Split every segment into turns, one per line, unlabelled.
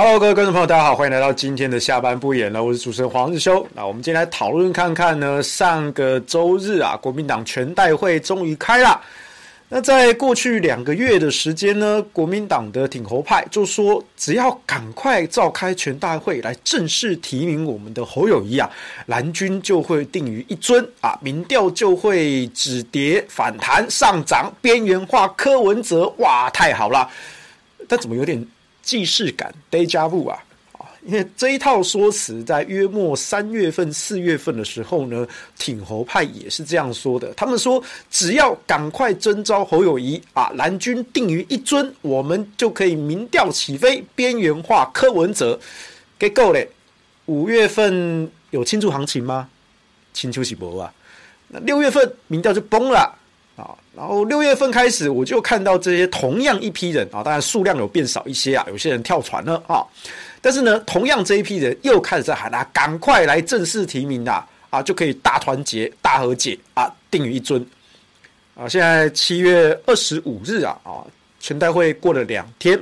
Hello，各位观众朋友，大家好，欢迎来到今天的下班不演了。我是主持人黄日修。那我们今天来讨论看看呢，上个周日啊，国民党全代会终于开了。那在过去两个月的时间呢，国民党的挺侯派就说，只要赶快召开全代会来正式提名我们的侯友宜啊，蓝军就会定于一尊啊，民调就会止跌反弹上涨，边缘化柯文哲，哇，太好了！但怎么有点？既视感，Deja vu 啊，啊，因为这一套说辞在约莫三月份、四月份的时候呢，挺侯派也是这样说的。他们说，只要赶快征召侯友宜啊，蓝军定于一尊，我们就可以民调起飞，边缘化柯文哲。给够嘞！五月份有庆祝行情吗？清秋喜博啊，那六月份民调就崩了。啊，然后六月份开始，我就看到这些同样一批人啊，当然数量有变少一些啊，有些人跳船了啊，但是呢，同样这一批人又开始在喊啊，赶快来正式提名啊，啊，就可以大团结、大和解啊，定于一尊啊。现在七月二十五日啊，啊，全代会过了两天，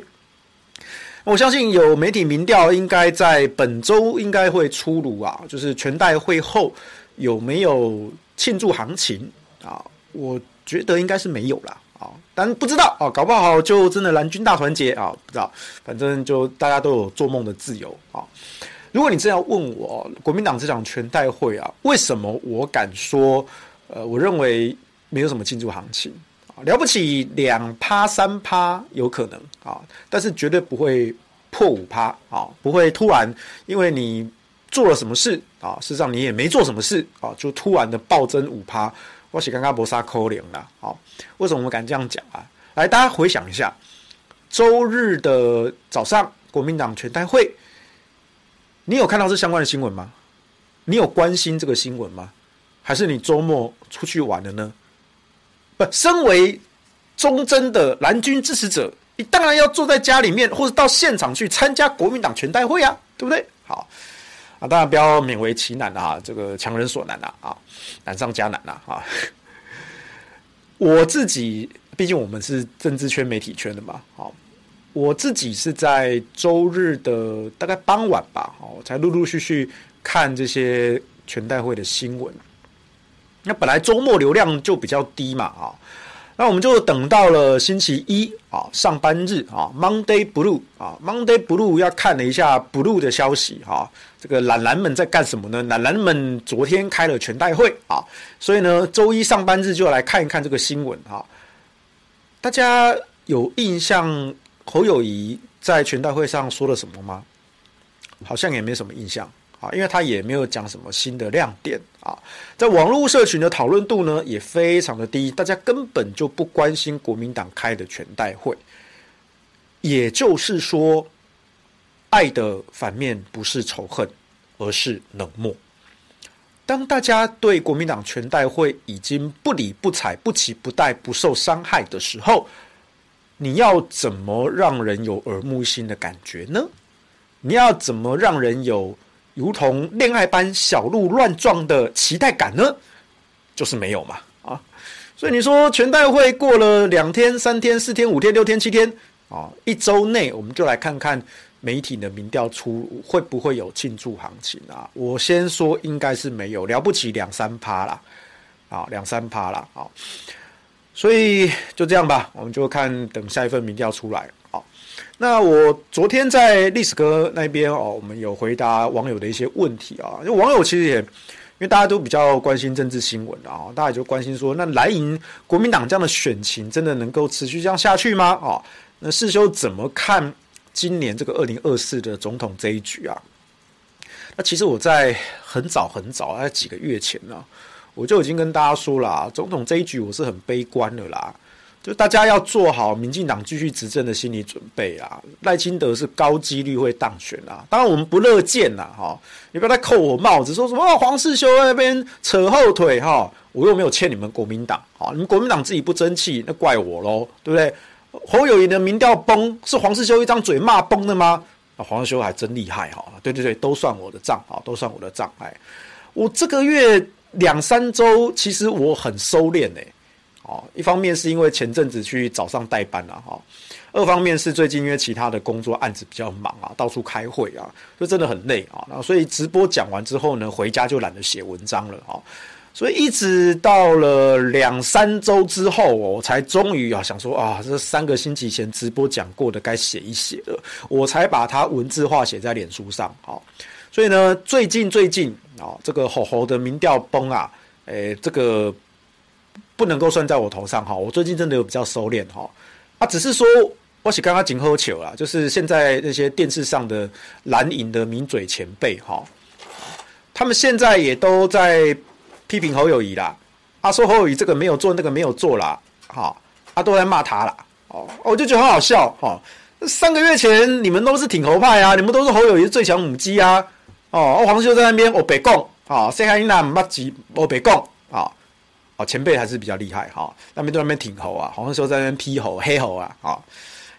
我相信有媒体民调应该在本周应该会出炉啊，就是全代会后有没有庆祝行情啊？我。觉得应该是没有啦，啊，但不知道啊，搞不好就真的蓝军大团结啊，不知道，反正就大家都有做梦的自由啊。如果你真要问我国民党这场全代会啊，为什么我敢说，呃，我认为没有什么庆祝行情啊，了不起两趴三趴有可能啊，但是绝对不会破五趴啊，不会突然因为你做了什么事啊，事实上你也没做什么事啊，就突然的暴增五趴。我是刚刚不杀扣零了，好，为什么我们敢这样讲啊？来，大家回想一下，周日的早上，国民党全代会，你有看到这相关的新闻吗？你有关心这个新闻吗？还是你周末出去玩了呢？不，身为忠贞的蓝军支持者，你当然要坐在家里面，或者到现场去参加国民党全代会啊，对不对？好。啊，当然不要勉为其难啊，这个强人所难啊，啊，难上加难啊，啊。我自己，毕竟我们是政治圈、媒体圈的嘛，好，我自己是在周日的大概傍晚吧，我才陆陆续续看这些全代会的新闻。那本来周末流量就比较低嘛，啊。那我们就等到了星期一啊，上班日啊，Monday Blue 啊，Monday Blue 要看了一下 Blue 的消息哈，这个懒懒们在干什么呢？懒懒们昨天开了全代会啊，所以呢，周一上班日就来看一看这个新闻哈。大家有印象侯友宜在全代会上说了什么吗？好像也没什么印象。啊，因为他也没有讲什么新的亮点啊，在网络社群的讨论度呢也非常的低，大家根本就不关心国民党开的全代会。也就是说，爱的反面不是仇恨，而是冷漠。当大家对国民党全代会已经不理不睬、不期不待、不受伤害的时候，你要怎么让人有耳目新的感觉呢？你要怎么让人有？如同恋爱般小鹿乱撞的期待感呢，就是没有嘛啊！所以你说全代会过了两天、三天、四天、五天、六天、七天啊，一周内我们就来看看媒体的民调出会不会有庆祝行情啊？我先说应该是没有，了不起两三趴啦，啊，两三趴啦啊！所以就这样吧，我们就看等下一份民调出来。那我昨天在历史哥那边哦，我们有回答网友的一些问题啊。因为网友其实也，因为大家都比较关心政治新闻啊，大家就关心说，那蓝营国民党这样的选情真的能够持续这样下去吗？啊，那世修怎么看今年这个二零二四的总统这一局啊？那其实我在很早很早，在几个月前呢，我就已经跟大家说了啊，总统这一局我是很悲观的啦。就大家要做好民进党继续执政的心理准备啊！赖清德是高几率会当选啊，当然我们不乐见呐，哈！你不要再扣我帽子，说什么黄世修那边扯后腿哈！我又没有欠你们国民党啊，你们国民党自己不争气，那怪我喽，对不对？侯友谊的民调崩，是黄世修一张嘴骂崩的吗？啊，黄世修还真厉害哈！对对对，都算我的账啊，都算我的账哎！我这个月两三周，其实我很收敛哎。哦，一方面是因为前阵子去早上代班了哈，二方面是最近因为其他的工作案子比较忙啊，到处开会啊，就真的很累啊。然后所以直播讲完之后呢，回家就懒得写文章了哈。所以一直到了两三周之后，我才终于啊想说啊，这三个星期前直播讲过的该写一写了，我才把它文字化写在脸书上。好，所以呢，最近最近啊，这个吼吼的民调崩啊，诶，这个不能够算在我头上哈。我最近真的有比较收敛哈，啊，只是说我是刚刚紧喝球啦，就是现在那些电视上的蓝营的名嘴前辈哈，他们现在也都在。批评侯友谊啦，啊说侯友谊这个没有做，那个没有做啦，哈，啊都在骂他啦，哦，我就觉得很好笑，哈，三个月前你们都是挺侯派啊，你们都是侯友谊最强母鸡啊，哦，黄秀在那边我北共，啊，谁还那么急我北共，哦，前辈还是比较厉害，哈，那边在那边挺猴啊，黄世修在那边批猴黑猴啊，啊，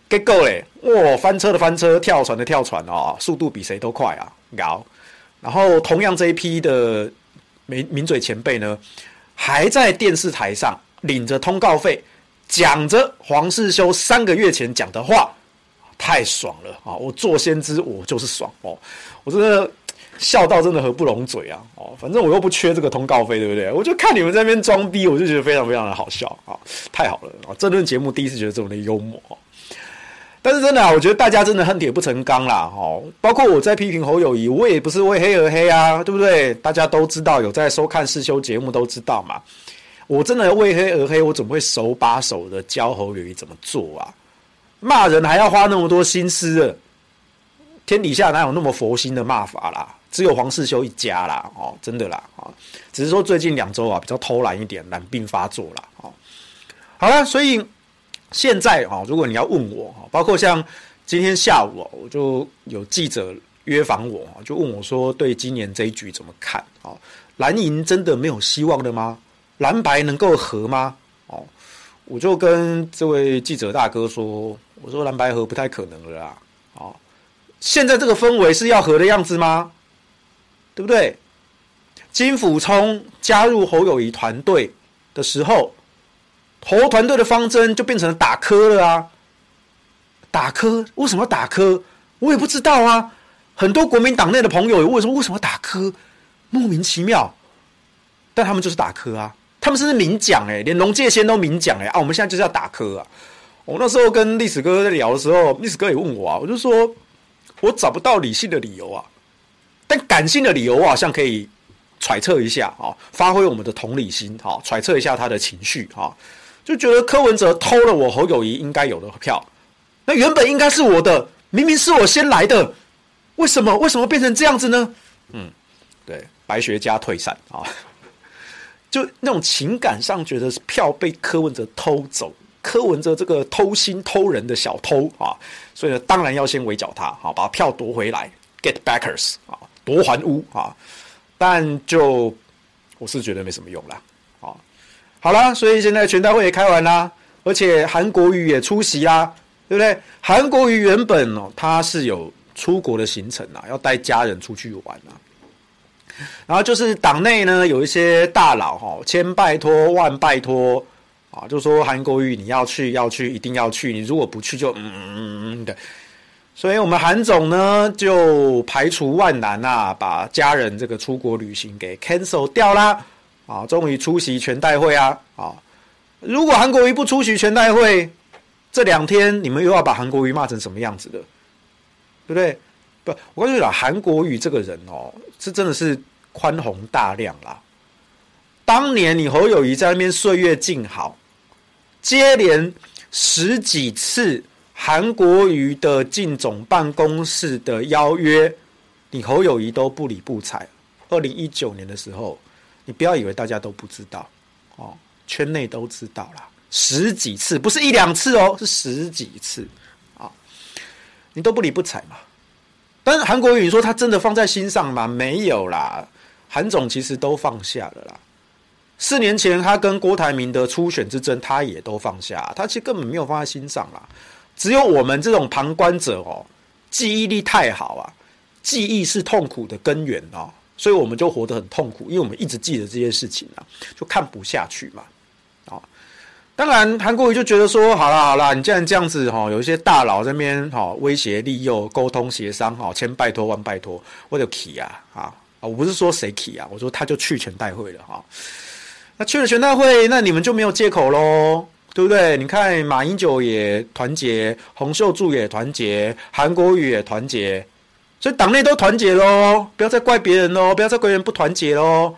结果嘞，哇，翻车的翻车，跳船的跳船哦，速度比谁都快啊，搞，然后同样这一批的。名名嘴前辈呢，还在电视台上领着通告费，讲着黄世修三个月前讲的话，太爽了啊！我做先知，我就是爽哦！我真的笑到真的合不拢嘴啊！哦，反正我又不缺这个通告费，对不对？我就看你们在那边装逼，我就觉得非常非常的好笑啊！太好了啊！这顿节目第一次觉得这么的幽默。但是真的啊，我觉得大家真的恨铁不成钢啦，哦，包括我在批评侯友谊，我也不是为黑而黑啊，对不对？大家都知道，有在收看世修节目都知道嘛。我真的为黑而黑，我怎么会手把手的教侯友谊怎么做啊？骂人还要花那么多心思，天底下哪有那么佛心的骂法啦？只有黄世修一家啦，哦，真的啦，啊，只是说最近两周啊比较偷懒一点，懒病发作啦。哦，好了，所以。现在啊，如果你要问我，包括像今天下午，我就有记者约访我，就问我说，对今年这一局怎么看？啊，蓝银真的没有希望的吗？蓝白能够合吗？哦，我就跟这位记者大哥说，我说蓝白和不太可能了啦。哦，现在这个氛围是要合的样子吗？对不对？金溥聪加入侯友谊团队的时候。侯团队的方针就变成了打磕了啊！打磕为什么要打磕？我也不知道啊。很多国民党内的朋友为什么为什么打磕？莫名其妙。但他们就是打磕啊！他们甚至明讲哎，连龙介先都明讲哎啊！我们现在就是要打磕啊！我那时候跟历史哥在聊的时候，历史哥也问我啊，我就说我找不到理性的理由啊，但感性的理由我好像可以揣测一下啊，发挥我们的同理心啊，揣测一下他的情绪啊。就觉得柯文哲偷了我侯友谊应该有的票，那原本应该是我的，明明是我先来的，为什么为什么变成这样子呢？嗯，对，白学家退散啊，就那种情感上觉得是票被柯文哲偷走，柯文哲这个偷心偷人的小偷啊，所以呢，当然要先围剿他，好把票夺回来，get backers 啊，夺还屋啊，但就我是觉得没什么用啦。好啦，所以现在全代会也开完啦，而且韩国瑜也出席啦，对不对？韩国瑜原本哦，他是有出国的行程啊，要带家人出去玩啊。然后就是党内呢有一些大佬哈，千拜托万拜托啊，就说韩国瑜你要去要去一定要去，你如果不去就嗯嗯嗯的。所以我们韩总呢就排除万难啊，把家人这个出国旅行给 cancel 掉啦。啊，终于出席全代会啊！啊，如果韩国瑜不出席全代会，这两天你们又要把韩国瑜骂成什么样子的？对不对？不，我跟你讲，韩国瑜这个人哦，是真的是宽宏大量啦。当年你侯友谊在那边岁月静好，接连十几次韩国瑜的进总办公室的邀约，你侯友谊都不理不睬。二零一九年的时候。你不要以为大家都不知道，哦，圈内都知道啦，十几次不是一两次哦，是十几次啊，你都不理不睬嘛。但是韩国瑜你说他真的放在心上吗？没有啦，韩总其实都放下了啦。四年前他跟郭台铭的初选之争，他也都放下，他其实根本没有放在心上啦。只有我们这种旁观者哦，记忆力太好啊，记忆是痛苦的根源哦。所以我们就活得很痛苦，因为我们一直记得这些事情啊，就看不下去嘛，啊，当然，韩国瑜就觉得说，好啦好啦，你既然这样子哈，有一些大佬在那边哈威胁利诱、沟通协商哈，千拜托万拜托，我就去啊啊！我不是说谁去啊，我说他就去全代会了哈。那去了全代会，那你们就没有借口喽，对不对？你看马英九也团结，洪秀柱也团结，韩国瑜也团结，所以党内都团结喽，不要再怪别人喽，不要再怪别人不团结喽，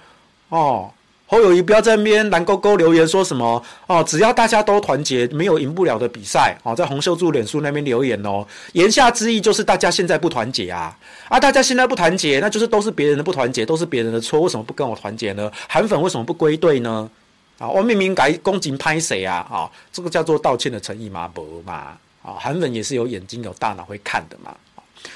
哦。侯友宜不要在那边蓝勾勾留言说什么哦，只要大家都团结，没有赢不了的比赛哦。在洪秀柱脸书那边留言哦，言下之意就是大家现在不团结啊啊！大家现在不团结，那就是都是别人的不团结，都是别人的错，为什么不跟我团结呢？韩粉为什么不归队呢？啊，我明明该恭敬拍谁啊？啊，这个叫做道歉的诚意吗？不嘛啊，韩粉也是有眼睛有大脑会看的嘛。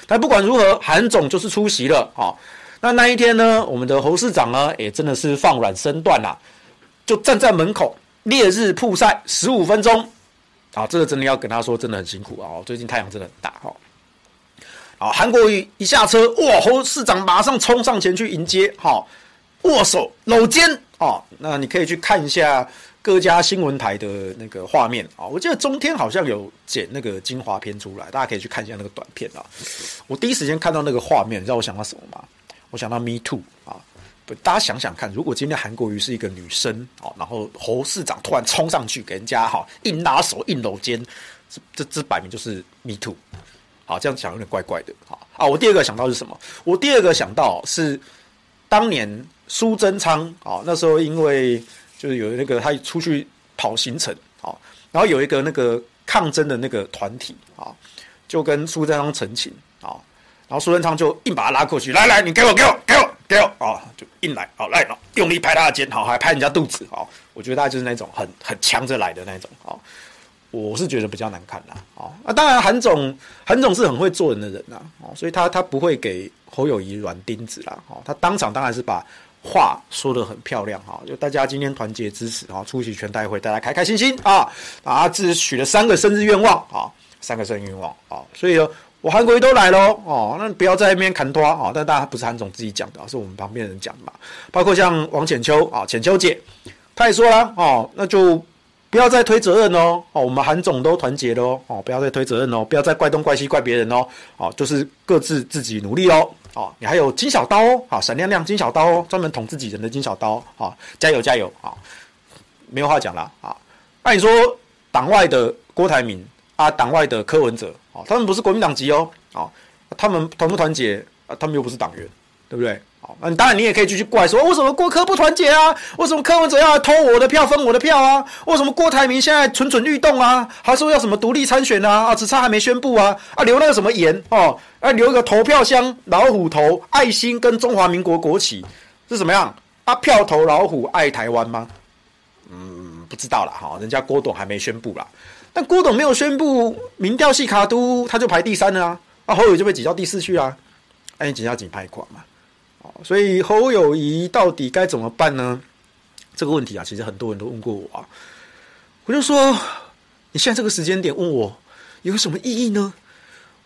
但不管如何，韩总就是出席了啊。那那一天呢，我们的侯市长呢，也真的是放软身段啦，就站在门口烈日曝晒十五分钟，啊，这个真的要跟他说，真的很辛苦啊，最近太阳真的很大哈。啊，韩国瑜一下车，哇，侯市长马上冲上前去迎接，哈，握手搂肩，哦，那你可以去看一下各家新闻台的那个画面啊，我记得中天好像有剪那个精华片出来，大家可以去看一下那个短片啊。我第一时间看到那个画面，你知道我想到什么吗？我想到 Me Too 啊，不，大家想想看，如果今天韩国瑜是一个女生啊，然后侯市长突然冲上去给人家哈硬拉手、硬搂肩，这这这摆明就是 Me Too，好，这样讲有点怪怪的啊啊！我第二个想到是什么？我第二个想到是当年苏贞昌啊，那时候因为就是有那个他出去跑行程啊，然后有一个那个抗争的那个团体啊，就跟苏贞昌陈情啊。然后苏贞昌就硬把他拉过去，来来，你给我，给我，给我，给我，啊，就硬来，好来，用力拍他的肩，好，还拍人家肚子，好，我觉得他就是那种很很强着来的那种，啊，我是觉得比较难看啦，啊，那当然韩总，韩总是很会做人的人呐，哦，所以他他不会给侯友谊软钉子啦，哦，他当场当然是把话说的很漂亮，哈，就大家今天团结支持，啊，出席全代会，大家开开心心啊，啊，自己许了三个生日愿望，啊，三个生日愿望，啊，所以。我韩国瑜都来喽，哦，那不要在那边砍拖啊！但大家不是韩总自己讲的，是我们旁边人讲的嘛。包括像王浅秋啊，浅秋姐，她也说了哦，那就不要再推责任哦，哦，我们韩总都团结喽，哦，不要再推责任哦，不要再怪东怪西怪别人哦，哦，就是各自自己努力哦，哦，你还有金小刀哦，啊，闪亮亮金小刀哦，专门捅自己人的金小刀，啊，加油加油啊！没有话讲了啊。那你说党外的郭台铭啊，党外的柯文哲。哦，他们不是国民党籍哦，哦，他们团不团结啊？他们又不是党员，对不对？哦，那当然你也可以继续怪说，为什么郭柯不团结啊？为什么柯文哲要偷我的票分我的票啊？为什么郭台铭现在蠢蠢欲动啊？还说要什么独立参选啊？啊，只差还没宣布啊？啊，留那个什么言哦？啊，留一个投票箱，老虎头、爱心跟中华民国国旗是什么样？啊，票投老虎，爱台湾吗？嗯，不知道了哈，人家郭董还没宣布啦。但郭董没有宣布民调细卡都，他就排第三了啊！啊，侯友就被挤到第四去啊！哎，你紧要紧拍款嘛？所以侯友谊到底该怎么办呢？这个问题啊，其实很多人都问过我啊。我就说，你现在这个时间点问我有什么意义呢？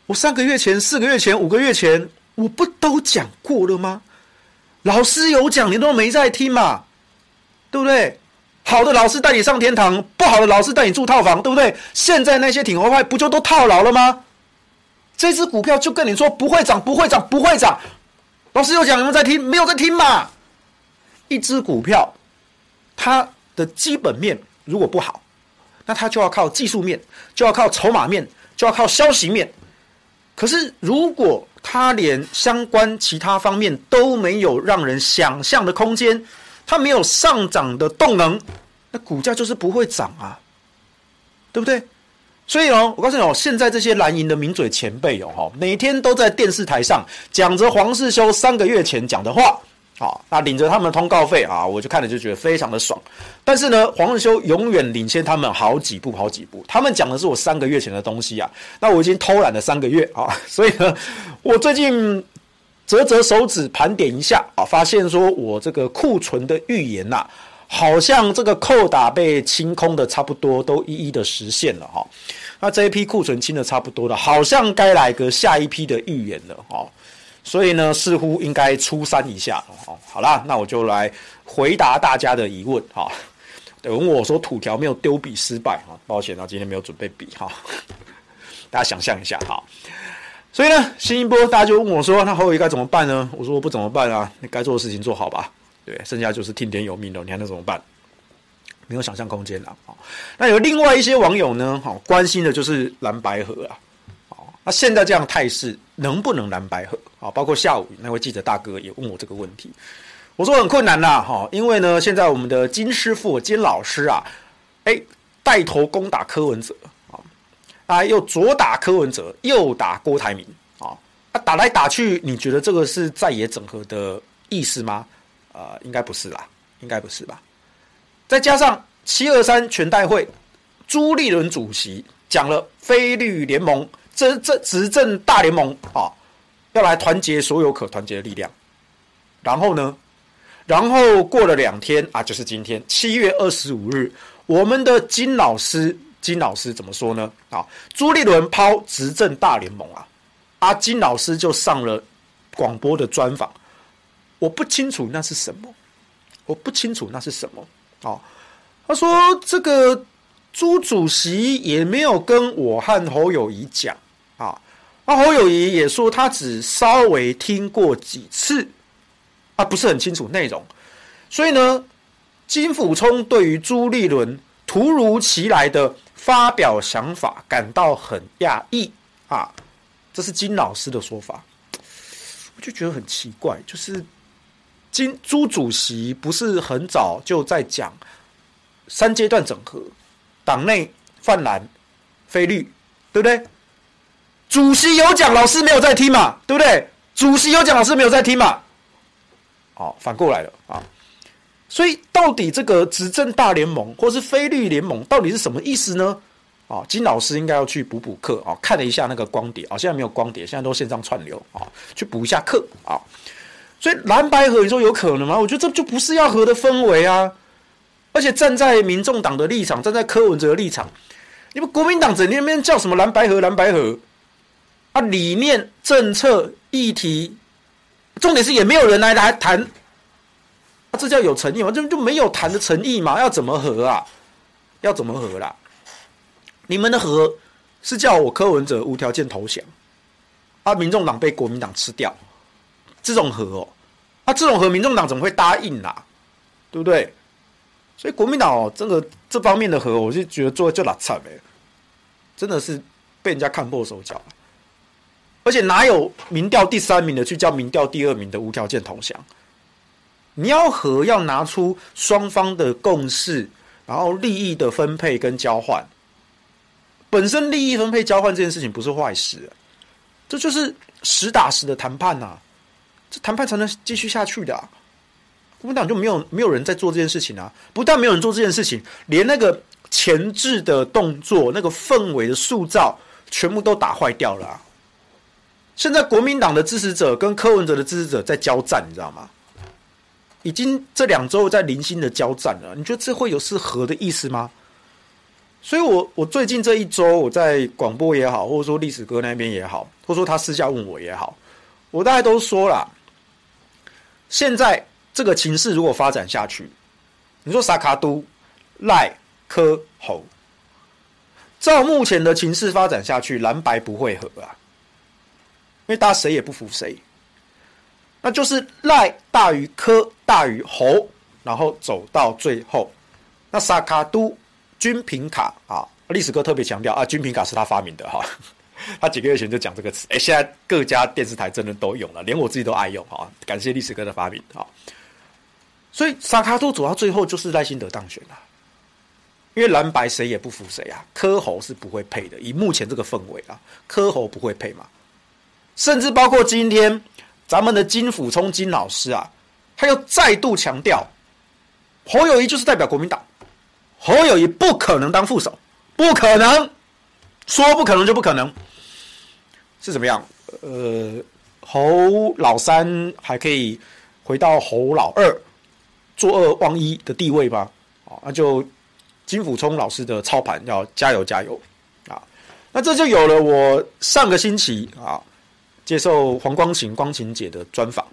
我三个月前、四个月前、五个月前，我不都讲过了吗？老师有讲，你都没在听嘛？对不对？好的老师带你上天堂，不好的老师带你住套房，对不对？现在那些挺侯派不就都套牢了吗？这只股票就跟你说不会涨，不会涨，不会涨。老师有讲，你们在听，没有在听嘛？一只股票，它的基本面如果不好，那它就要靠技术面，就要靠筹码面，就要靠消息面。可是如果它连相关其他方面都没有，让人想象的空间。它没有上涨的动能，那股价就是不会涨啊，对不对？所以哦，我告诉你哦，现在这些蓝营的名嘴前辈哦，每天都在电视台上讲着黄世修三个月前讲的话，啊，那领着他们的通告费啊，我就看了就觉得非常的爽。但是呢，黄世修永远领先他们好几步，好几步。他们讲的是我三个月前的东西啊，那我已经偷懒了三个月啊，所以呢，我最近。折折手指盘点一下啊，发现说我这个库存的预言呐，好像这个扣打被清空的差不多都一一的实现了哈。那这一批库存清的差不多了，好像该来个下一批的预言了哈。所以呢，似乎应该出山一下哦。好啦，那我就来回答大家的疑问哈。有问我说土条没有丢笔失败哈，抱歉啊，今天没有准备笔哈，大家想象一下哈。所以呢，新一波大家就问我说，那侯友该怎么办呢？我说我不怎么办啊，你该做的事情做好吧，对，剩下就是听天由命了，你还能怎么办？没有想象空间了啊。那有另外一些网友呢，哈，关心的就是蓝白合啊，那现在这样态势能不能蓝白合啊？包括下午那位记者大哥也问我这个问题。我说很困难呐，哈，因为呢，现在我们的金师傅、金老师啊，哎，带头攻打柯文哲啊，啊，又左打柯文哲，右打郭台铭，啊，打来打去，你觉得这个是在野整合的意思吗？啊、呃，应该不是啦，应该不是吧？再加上七二三全代会，朱立伦主席讲了非绿联盟，这这执政大联盟啊，要来团结所有可团结的力量，然后呢？然后过了两天啊，就是今天七月二十五日，我们的金老师，金老师怎么说呢？啊，朱立伦抛执政大联盟啊，阿金老师就上了广播的专访，我不清楚那是什么，我不清楚那是什么。啊，他说这个朱主席也没有跟我和侯友宜讲啊，那侯友宜也说他只稍微听过几次。啊，不是很清楚内容，所以呢，金溥聪对于朱立伦突如其来的发表想法感到很讶异啊，这是金老师的说法，我就觉得很奇怪，就是金朱主席不是很早就在讲三阶段整合，党内泛蓝非绿，对不对？主席有讲，老师没有在听嘛，对不对？主席有讲，老师没有在听嘛。好，反过来了啊！所以到底这个执政大联盟或是非绿联盟到底是什么意思呢？啊，金老师应该要去补补课啊！看了一下那个光碟啊，现在没有光碟，现在都线上串流啊，去补一下课啊！所以蓝白合你说有可能吗？我觉得这就不是要合的氛围啊！而且站在民众党的立场，站在柯文哲的立场，你们国民党整天那边叫什么蓝白合蓝白合啊？理念、政策、议题。重点是也没有人来来谈，啊，这叫有诚意吗？就就没有谈的诚意嘛？要怎么和啊？要怎么和啦？你们的和是叫我柯文哲无条件投降，啊，民众党被国民党吃掉，这种和哦，啊，这种和民众党怎么会答应啦？对不对？所以国民党哦，这个这方面的和，我就觉得做的就拉惨哎，真的是被人家看破手脚。而且哪有民调第三名的去叫民调第二名的无条件投降？你要和要拿出双方的共识，然后利益的分配跟交换。本身利益分配交换这件事情不是坏事，这就是实打实的谈判呐。这谈判才能继续下去的。国民党就没有没有人在做这件事情啊！不但没有人做这件事情，连那个前置的动作、那个氛围的塑造，全部都打坏掉了。现在国民党的支持者跟柯文哲的支持者在交战，你知道吗？已经这两周在零星的交战了。你觉得这会有是和的意思吗？所以我，我最近这一周我在广播也好，或者说历史哥那边也好，或者说他私下问我也好，我大概都说了。现在这个情势如果发展下去，你说萨卡都赖柯侯，照目前的情势发展下去，蓝白不会合啊。因为大家谁也不服谁，那就是赖大于柯大于侯，然后走到最后。那萨卡都均凭卡啊，历史哥特别强调啊，均凭卡是他发明的哈。他几个月前就讲这个词，哎，现在各家电视台真的都用了，连我自己都爱用哈。感谢历史哥的发明哈。所以萨卡都走到最后就是赖清德当选了，因为蓝白谁也不服谁啊，柯侯是不会配的，以目前这个氛围啊，柯侯不会配嘛。甚至包括今天咱们的金溥聪金老师啊，他又再度强调，侯友宜就是代表国民党，侯友宜不可能当副手，不可能，说不可能就不可能，是怎么样？呃，侯老三还可以回到侯老二，坐二望一的地位吗？啊，那就金溥聪老师的操盘要加油加油啊！那这就有了我上个星期啊。接受黄光琴光琴姐的专访，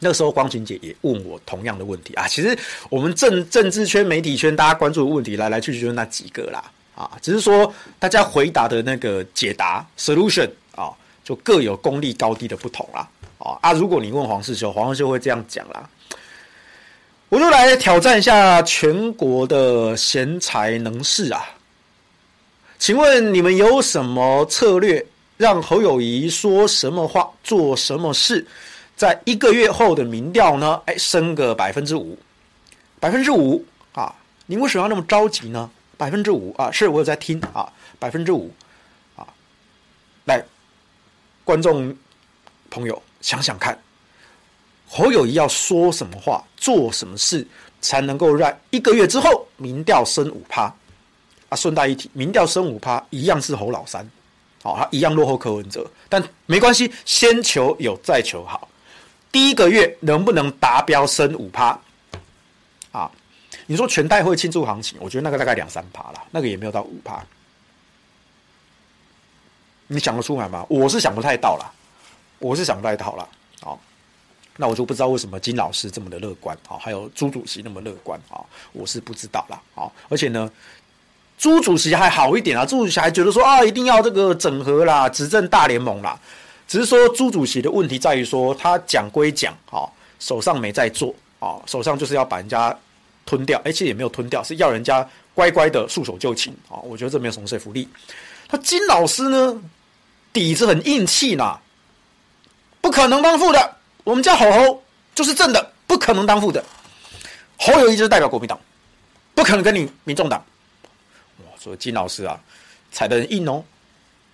那个时候光晴姐也问我同样的问题啊。其实我们政政治圈、媒体圈大家关注的问题来来去去就那几个啦啊，只是说大家回答的那个解答 solution 啊，就各有功力高低的不同啦啊啊！如果你问黄世修，黄世修会这样讲啦。我就来挑战一下全国的贤才能士啊！请问你们有什么策略，让侯友谊说什么话、做什么事，在一个月后的民调呢？哎，升个百分之五，百分之五啊！你为什么要那么着急呢？百分之五啊！是我有在听啊，百分之五啊！来，观众朋友想想看。侯友谊要说什么话、做什么事，才能够让一个月之后民调升五趴？啊，顺带一提，民调升五趴一样是侯老三，好，他一样落后柯文哲，但没关系，先求有，再求好。第一个月能不能达标升五趴？你说全代会庆祝行情，我觉得那个大概两三趴啦，那个也没有到五趴。你想得出来吗？我是想不太到啦，我是想不太到啦。好。那我就不知道为什么金老师这么的乐观啊，还有朱主席那么乐观啊，我是不知道啦啊。而且呢，朱主席还好一点啊，朱主席还觉得说啊，一定要这个整合啦，执政大联盟啦。只是说朱主席的问题在于说，他讲归讲啊，手上没在做啊，手上就是要把人家吞掉，而且也没有吞掉，是要人家乖乖的束手就擒啊。我觉得这没有什么说服力。他金老师呢，底子很硬气呐，不可能当副的。我们家侯侯就是正的，不可能当副的。侯友宜就是代表国民党，不可能跟你民众党。哇，所以金老师啊，踩得很硬哦。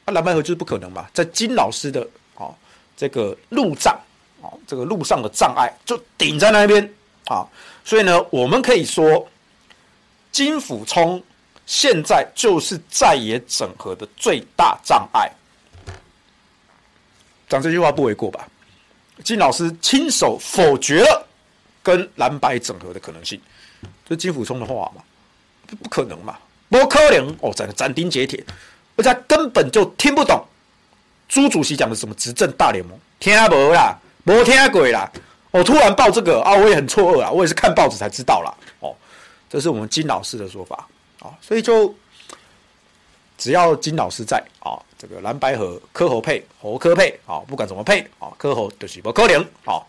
啊，蓝白合就是不可能嘛，在金老师的啊、哦、这个路障啊、哦、这个路上的障碍就顶在那边啊，所以呢，我们可以说金溥聪现在就是在野整合的最大障碍。讲这句话不为过吧？金老师亲手否决了跟蓝白整合的可能性，这是金溥聪的话嘛？这不可能嘛？不可能哦，斩斩钉截铁，而且他根本就听不懂朱主席讲的什么执政大联盟，听无啦，无听过啦。我、突然报这个啊，我也很错愕啊，我也是看报纸才知道啦。哦，这是我们金老师的说法啊、所以就只要金老师在啊。哦这个蓝白河柯侯配侯柯配啊，不管怎么配啊，柯侯就是不可能啊。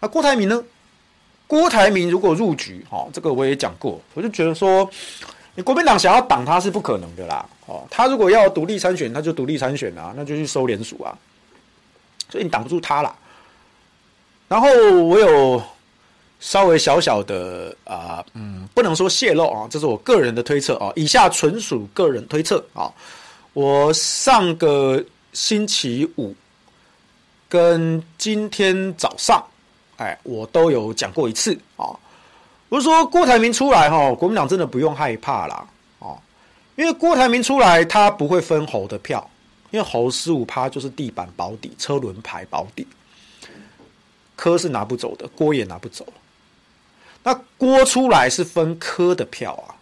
那郭台铭呢？郭台铭如果入局，哈，这个我也讲过，我就觉得说，你国民党想要挡他是不可能的啦。哦，他如果要独立参选，他就独立参选啊，那就去收联署啊，所以你挡不住他啦。然后我有。稍微小小的啊、嗯，不能说泄露啊，这是我个人的推测啊，以下纯属个人推测啊。我上个星期五跟今天早上，哎，我都有讲过一次啊。我说郭台铭出来哈，国民党真的不用害怕啦啊，因为郭台铭出来，他不会分侯的票，因为侯十五趴就是地板保底、车轮牌保底，科是拿不走的，郭也拿不走。那郭出来是分科的票啊，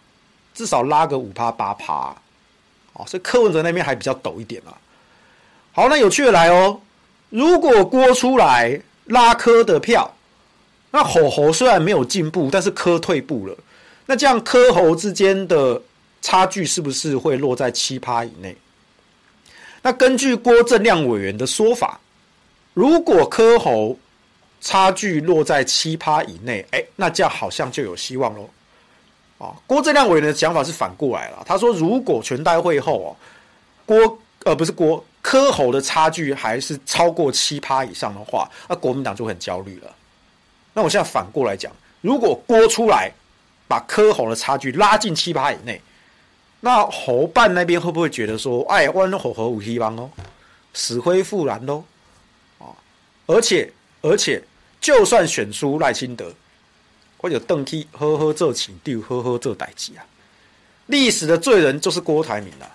至少拉个五趴八趴，哦，所以柯文哲那边还比较陡一点啊。好，那有趣的来哦，如果郭出来拉科的票，那侯侯虽然没有进步，但是科退步了，那这样科侯之间的差距是不是会落在七趴以内？那根据郭正亮委员的说法，如果科侯差距落在七趴以内，哎，那这样好像就有希望喽。啊，郭正亮委员的想法是反过来了。他说，如果全代会后哦，郭呃不是郭柯侯的差距还是超过七趴以上的话，那国民党就很焦虑了。那我现在反过来讲，如果郭出来把柯侯的差距拉进七趴以内，那侯办那边会不会觉得说，哎，万的侯侯有希望哦，死灰复燃喽？啊，而且。而且，就算选出赖清德，或者邓替呵呵做起就呵呵这代志啊，历史的罪人就是郭台铭啊。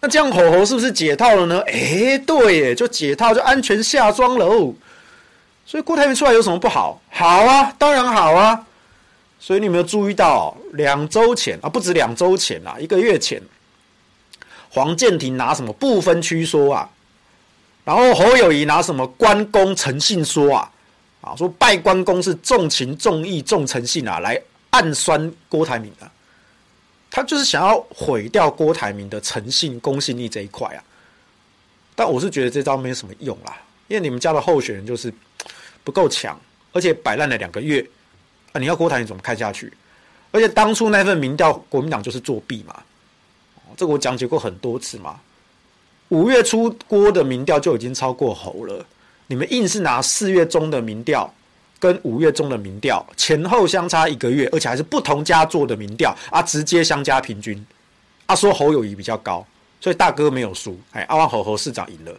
那这样吼吼是不是解套了呢？哎、欸，对耶，就解套，就安全下庄喽。所以郭台铭出来有什么不好？好啊，当然好啊。所以你有没有注意到，两周前啊，不止两周前啊，一个月前，黄健庭拿什么不分区说啊？然后侯友宜拿什么关公诚信说啊，啊，说拜关公是重情重义重诚信啊，来暗酸郭台铭啊，他就是想要毁掉郭台铭的诚信公信力这一块啊。但我是觉得这招没什么用啦，因为你们家的候选人就是 不够强，而且摆烂了两个月啊，你要郭台铭怎么看下去？而且当初那份民调，国民党就是作弊嘛，这个我讲解过很多次嘛。五月初郭的民调就已经超过侯了，你们硬是拿四月中的民调跟五月中的民调前后相差一个月，而且还是不同家做的民调啊，直接相加平均，啊说侯友谊比较高，所以大哥没有输，哎，阿旺侯侯市长赢了，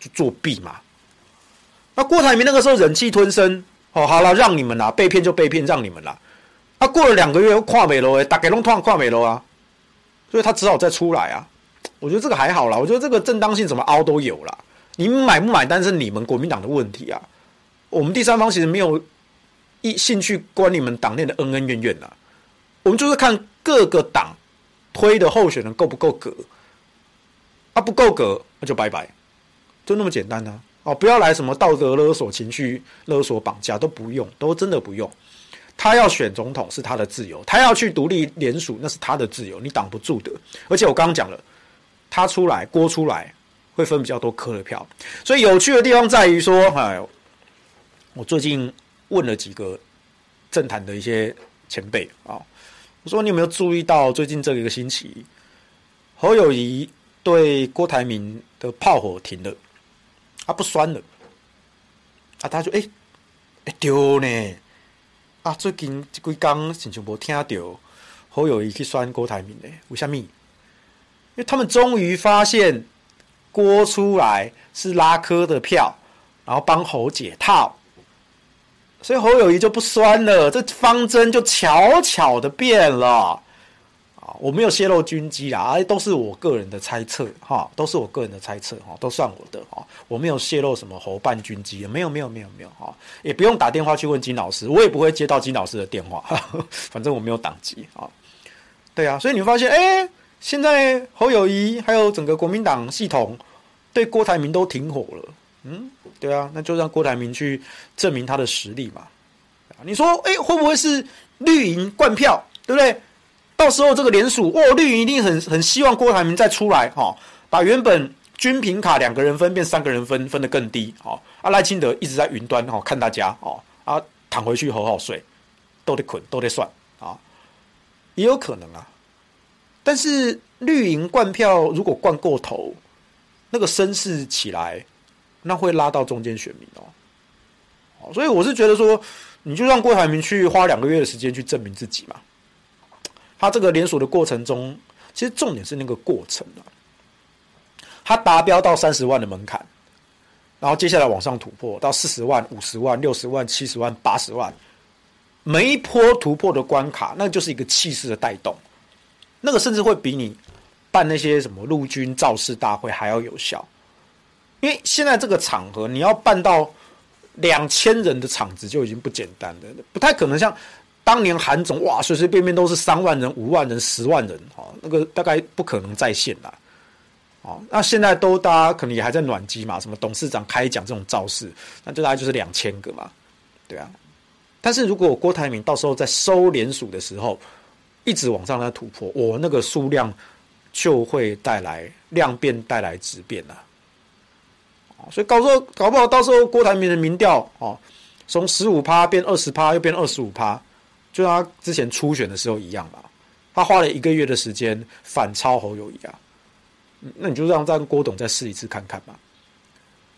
就作弊嘛。那郭台铭那个时候忍气吞声，哦，好了，让你们啦，被骗就被骗，让你们啦。啊、过了两个月又跨美楼，哎，大概弄突然跨美楼啊，所以他只好再出来啊。我觉得这个还好啦，我觉得这个正当性怎么凹都有啦。你们买不买单是你们国民党的问题啊。我们第三方其实没有一兴趣管你们党内的恩恩怨怨呐。我们就是看各个党推的候选人够不够格，啊不够格那就拜拜，就那么简单呐。哦，不要来什么道德勒索、情绪勒索、绑架都不用，都真的不用。他要选总统是他的自由，他要去独立联署那是他的自由，你挡不住的。而且我刚刚讲了。他出来，郭出来，会分比较多科的票，所以有趣的地方在于说，哎，我最近问了几个政坛的一些前辈啊，我说你有没有注意到最近这一个星期，侯友谊对郭台铭的炮火停了，他不酸了，啊，他就哎哎丢呢，啊，最近这几天甚至无听到侯友谊去酸郭台铭的，为什么？因为他们终于发现郭出来是拉科的票，然后帮侯解套，所以侯友宜就不酸了，这方针就巧巧的变了啊！我没有泄露军机啦，都是我个人的猜测哈，都是我个人的猜测哈，都算我的哈，我没有泄露什么侯办军机，没有没有没有没有哈，也不用打电话去问金老师，我也不会接到金老师的电话，反正我没有党籍啊。对啊，所以你会发现哎。现在侯友宜还有整个国民党系统对郭台铭都挺火了，嗯，对啊，那就让郭台铭去证明他的实力嘛。你说，哎，会不会是绿营灌票，对不对？到时候这个联署，哦，绿营一定很很希望郭台铭再出来，哈、哦，把原本均平卡两个人分变三个人分，分得更低，哦，阿赖清德一直在云端，哦，看大家，哦，啊，躺回去好好睡，都得捆，都得算，啊、也有可能啊。但是绿营灌票如果灌过头，那个声势起来，那会拉到中间选民哦。所以我是觉得说，你就让郭台铭去花两个月的时间去证明自己嘛。他这个连锁的过程中，其实重点是那个过程啊。他达标到三十万的门槛，然后接下来往上突破到四十万、五十万、六十万、七十万、八十万，每一波突破的关卡，那就是一个气势的带动。那个甚至会比你办那些什么陆军造势大会还要有效，因为现在这个场合你要办到两千人的场子就已经不简单了，不太可能像当年韩总哇，随随便便都是三万人、五万人、十万人，哦，那个大概不可能再现了，哦，那现在都大家可能也还在暖机嘛，什么董事长开讲这种造势，那就大概就是两千个嘛，对啊，但是如果郭台铭到时候在收连署的时候，一直往上在突破，我那个数量就会带来量变，带来质变了。所以搞说搞不好到时候郭台铭的民调哦，从十五趴变二十趴，又变二十五趴，就他之前初选的时候一样嘛。他花了一个月的时间反超侯友宜啊，那你就让让郭董再试一次看看吧。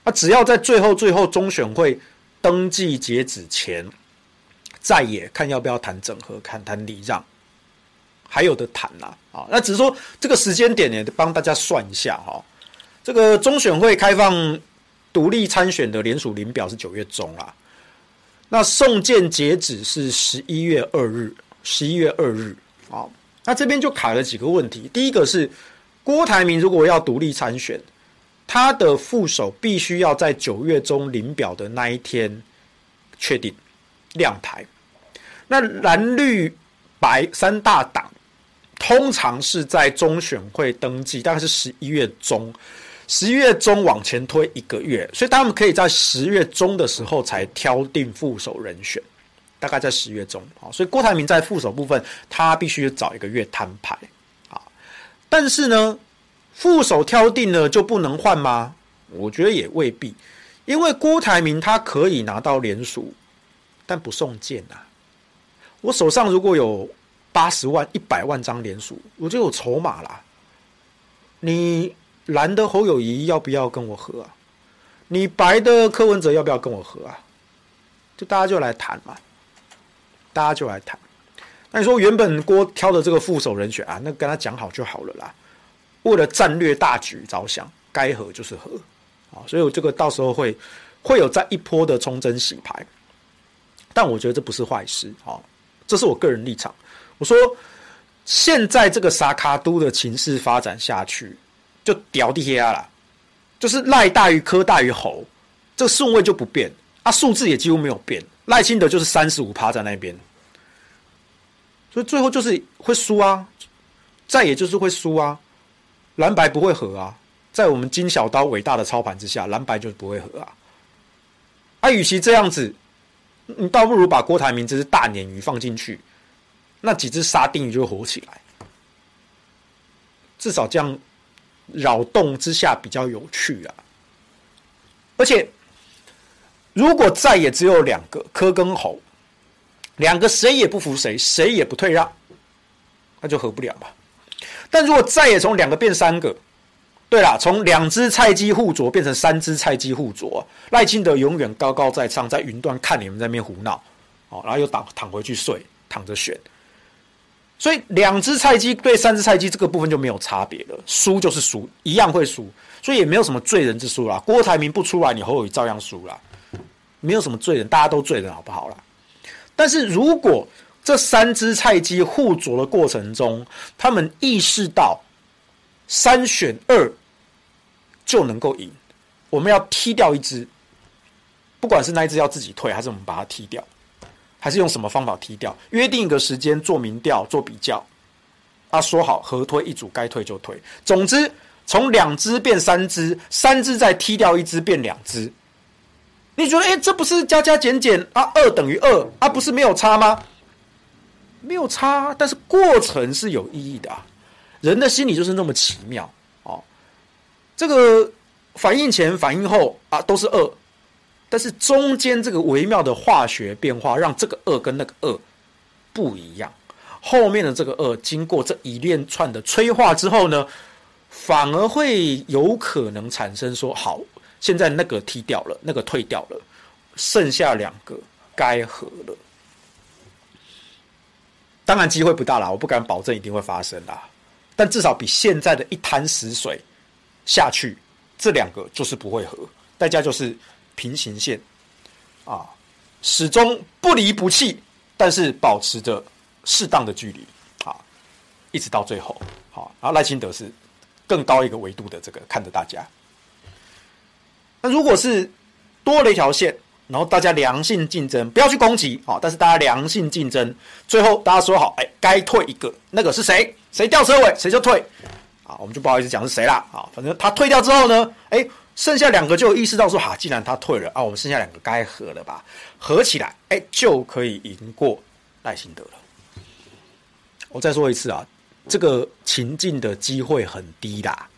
那只要在最后最后中选会登记截止前，再也看要不要谈整合，看谈礼让。还有的谈啦，啊，那只是说这个时间点也帮大家算一下哈。这个中选会开放独立参选的联署领表是九月中啊，那送件截止是十一月二日，十一月二日啊。那这边就卡了几个问题，第一个是郭台铭如果要独立参选，他的副手必须要在九月中领表的那一天确定亮台。那蓝绿白三大党。通常是在中选会登记，大概是十一月中，十一月中往前推一个月，所以他们可以在十月中的时候才挑定副手人选，大概在十月中啊。所以郭台铭在副手部分，他必须找一个月摊牌啊。但是呢，副手挑定了就不能换吗？我觉得也未必，因为郭台铭他可以拿到连署，但不送件呐。我手上如果有八十万、一百万张连署，我就有筹码啦。你。蓝的侯友谊要不要跟我合啊？你白的柯文哲要不要跟我合啊？就大家就来谈嘛，大家就来谈。那你说原本郭挑的这个副手人选啊，那跟他讲好就好了啦。为了战略大局着想，该合就是合啊。所以我这个到时候会会有再一波的重整洗牌，但我觉得这不是坏事啊。这是我个人立场。我说现在这个沙卡都的情势发展下去。就屌地下了，就是赖大于科大于侯，这顺位就不变啊，数字也几乎没有变。赖清德就是三十五趴在那边，所以最后就是会输啊，再也就是会输啊，蓝白不会合啊，在我们金小刀伟大的操盘之下，蓝白就不会合啊。啊，与其这样子，你倒不如把郭台铭这只大鲶鱼放进去，那几只沙丁鱼就会活起来，至少这样。扰动之下比较有趣啊，而且如果再也只有两个柯跟侯，两个谁也不服谁，谁也不退让，那就合不了嘛。但如果再也从两个变三个，对啦，从两只菜鸡互啄变成三只菜鸡互啄，赖清德永远高高在上，在云端看你们在那边胡闹，哦，然后又躺躺回去睡，躺着选。所以两只菜鸡对三只菜鸡这个部分就没有差别了，输就是输，一样会输，所以也没有什么罪人之说啦。郭台铭不出来，你侯友照样输啦，没有什么罪人，大家都罪人，好不好啦？但是如果这三只菜鸡互啄的过程中，他们意识到三选二就能够赢，我们要踢掉一只，不管是那一只要自己退，还是我们把它踢掉。还是用什么方法踢掉？约定一个时间做民调做比较，啊，说好合推一组，该退就退。总之，从两只变三只，三只再踢掉一只变两只。你觉得，哎，这不是加加减减啊？二等于二啊？不是没有差吗？没有差，但是过程是有意义的啊。人的心理就是那么奇妙哦。这个反应前反应后啊，都是二。但是中间这个微妙的化学变化，让这个二跟那个二不一样。后面的这个二，经过这一连串的催化之后呢，反而会有可能产生说：好，现在那个踢掉了，那个退掉了，剩下两个该合了。当然机会不大啦，我不敢保证一定会发生啦。但至少比现在的一滩死水下去，这两个就是不会合，代价就是。平行线，啊，始终不离不弃，但是保持着适当的距离，啊，一直到最后，好，然后赖清德是更高一个维度的这个看着大家。那如果是多了一条线，然后大家良性竞争，不要去攻击，啊，但是大家良性竞争，最后大家说好，哎，该退一个，那个是谁？谁掉车尾，谁就退，啊，我们就不好意思讲是谁啦，啊，反正他退掉之后呢，哎。剩下两个就意识到说，哈，既然他退了啊，我们剩下两个该合了吧？合起来，哎，就可以赢过赖清德了。我再说一次啊，这个情境的机会很低啦，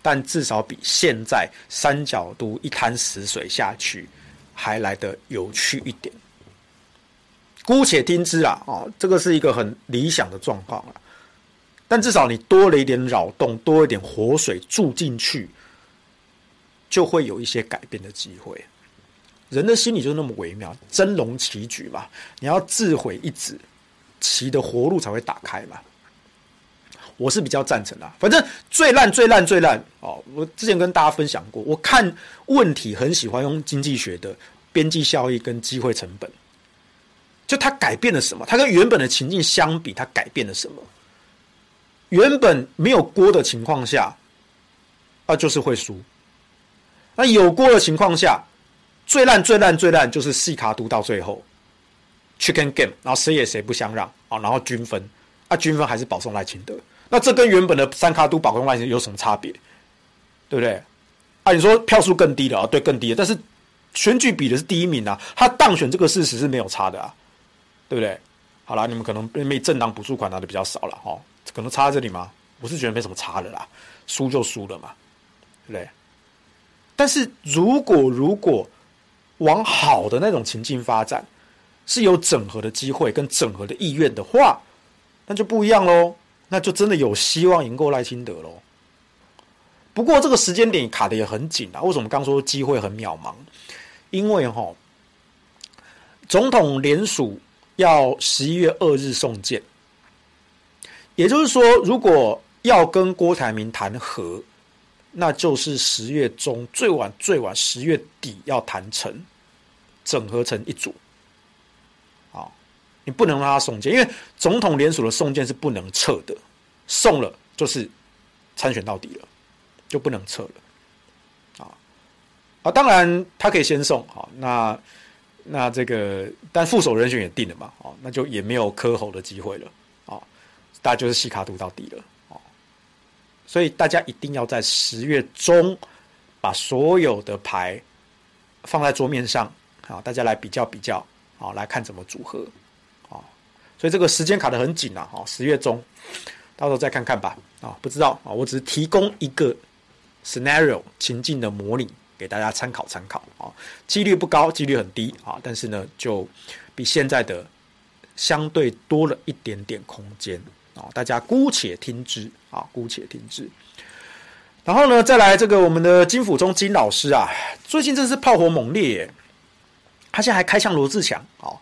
但至少比现在三角都一滩死水下去还来得有趣一点。姑且听之啊，啊，这个是一个很理想的状况啊，但至少你多了一点扰动，多一点活水注进去。就会有一些改变的机会。人的心理就那么微妙，真龙棋局嘛，你要自毁一子，棋的活路才会打开嘛。我是比较赞成的，反正最烂最烂最烂哦。我之前跟大家分享过，我看问题很喜欢用经济学的边际效益跟机会成本，就它改变了什么？它跟原本的情境相比，它改变了什么？原本没有锅的情况下，啊，就是会输。那有锅的情况下，最烂最烂最烂就是四卡都到最后，Chicken Game，然后谁也谁不相让啊，然后均分，啊均分还是保送赖清德，那这跟原本的三卡都保送赖清德有什么差别？对不对？啊，你说票数更低了啊？对，更低了。但是选举比的是第一名啊，他当选这个事实是没有差的啊，对不对？好啦，你们可能因为政党补助款拿的比较少了哈，可能差在这里吗？我是觉得没什么差的啦，输就输了嘛，对不对？但是如果如果往好的那种情境发展，是有整合的机会跟整合的意愿的话，那就不一样喽，那就真的有希望赢过赖清德喽。不过这个时间点卡得也很紧啊！为什么刚说机会很渺茫？因为哈，总统联署要十一月二日送件，也就是说，如果要跟郭台铭谈和，那就是十月中最晚最晚十月底要谈成，整合成一组。啊你不能让他送件，因为总统联署的送件是不能撤的，送了就是参选到底了，就不能撤了。啊啊，当然他可以先送，好，那那这个，但副手人选也定了嘛，哦，那就也没有磕喉的机会了，啊，大家就是西卡度到底了，所以大家一定要在十月中把所有的牌放在桌面上，好，大家来比较比较，好，来看怎么组合。啊所以这个时间卡得很紧啊！十月中，到时候再看看吧。啊，不知道啊，我只是提供一个 scenario 情境的模拟给大家参考参考啊。几率不高，几率很低啊，但是呢，就比现在的相对多了一点点空间啊。大家姑且听之啊，姑且听之。然后呢，再来这个我们的金府中金老师啊，最近真是炮火猛烈耶！他现在还开枪罗志强啊。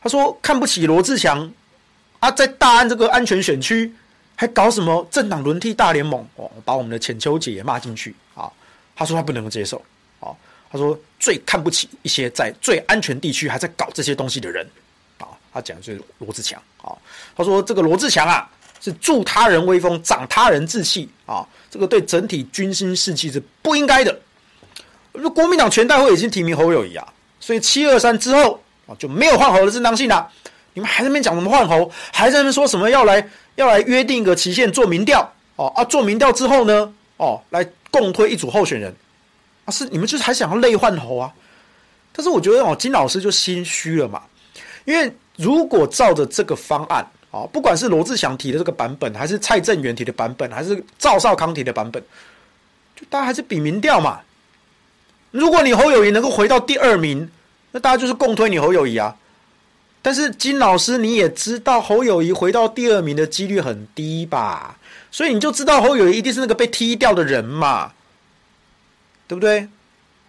他说看不起罗志强啊，在大安这个安全选区还搞什么政党轮替大联盟哦，把我们的浅秋姐也骂进去啊。他说他不能够接受啊。他说最看不起一些在最安全地区还在搞这些东西的人啊。他讲的就是罗志强啊。他说这个罗志强啊是助他人威风，长他人志气啊，这个对整体军心士气是不应该的。国民党全代会已经提名侯友宜啊，所以七二三之后。啊，就没有换侯的正当性了。你们还在那边讲什么换侯，还在那边说什么要来要来约定一个期限做民调哦啊，做民调之后呢，哦，来共推一组候选人啊，是你们就是还想要内换侯啊？但是我觉得哦，金老师就心虚了嘛，因为如果照着这个方案啊，不管是罗志祥提的这个版本，还是蔡正元提的版本，还是赵少康提的版本，就大家还是比民调嘛。如果你侯友谊能够回到第二名。那大家就是共推你侯友谊啊，但是金老师你也知道侯友谊回到第二名的几率很低吧？所以你就知道侯友谊一定是那个被踢掉的人嘛，对不对？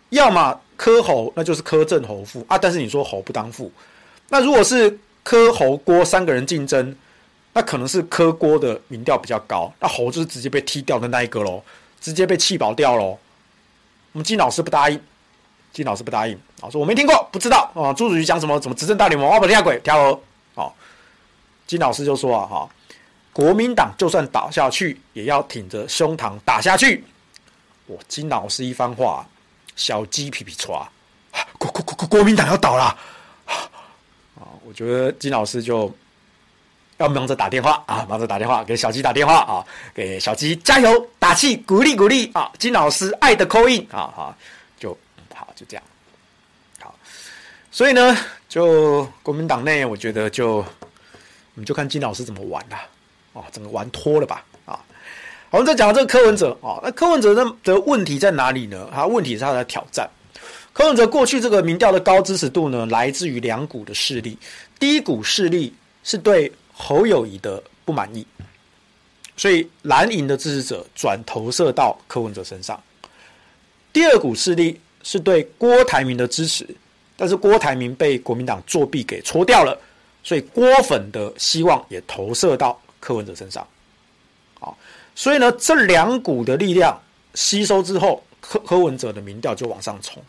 要么柯侯，那就是柯正侯副啊。但是你说侯不当父，那如果是柯侯郭三个人竞争，那可能是柯郭的民调比较高，那侯就是直接被踢掉的那一个喽，直接被气保掉喽。我们金老师不答应。金老师不答应啊，说我没听过，不知道啊。朱主席讲什么？怎么执政大联盟？我不听鬼，跳河。哦，金老师就说啊，哈，国民党就算倒下去，也要挺着胸膛打下去。我金老师一番话，小鸡皮皮唰，国国国国国民党要倒了！我觉得金老师就要忙着打电话啊，忙着打电话给小鸡打电话啊，给小鸡加油打气鼓励鼓励啊！金老师爱的 call in 啊，好。就这样，好，所以呢，就国民党内，我觉得就我们就看金老师怎么玩啦，啊，整个玩脱了吧，啊，我们再讲这个柯文哲啊，那柯文哲的的问题在哪里呢？他问题是他的挑战。柯文哲过去这个民调的高支持度呢，来自于两股的势力，第一股势力是对侯友宜的不满意，所以蓝营的支持者转投射到柯文哲身上，第二股势力。是对郭台铭的支持，但是郭台铭被国民党作弊给搓掉了，所以郭粉的希望也投射到柯文哲身上。好，所以呢，这两股的力量吸收之后，柯柯文哲的民调就往上冲。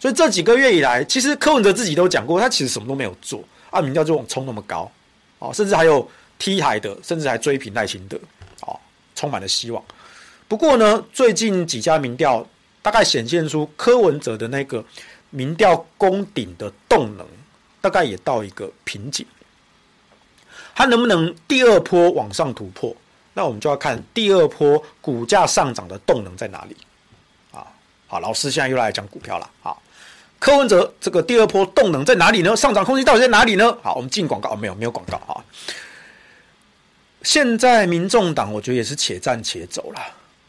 所以这几个月以来，其实柯文哲自己都讲过，他其实什么都没有做啊，民调就往冲那么高，哦，甚至还有 T 台的，甚至还追平赖清德，哦，充满了希望。不过呢，最近几家民调。大概显现出柯文哲的那个民调攻顶的动能，大概也到一个瓶颈。他能不能第二波往上突破？那我们就要看第二波股价上涨的动能在哪里。好，老师现在又来讲股票了。好，柯文哲这个第二波动能在哪里呢？上涨空间到底在哪里呢？好，我们进广告，哦，没有没有广告啊。现在民众党我觉得也是且战且走了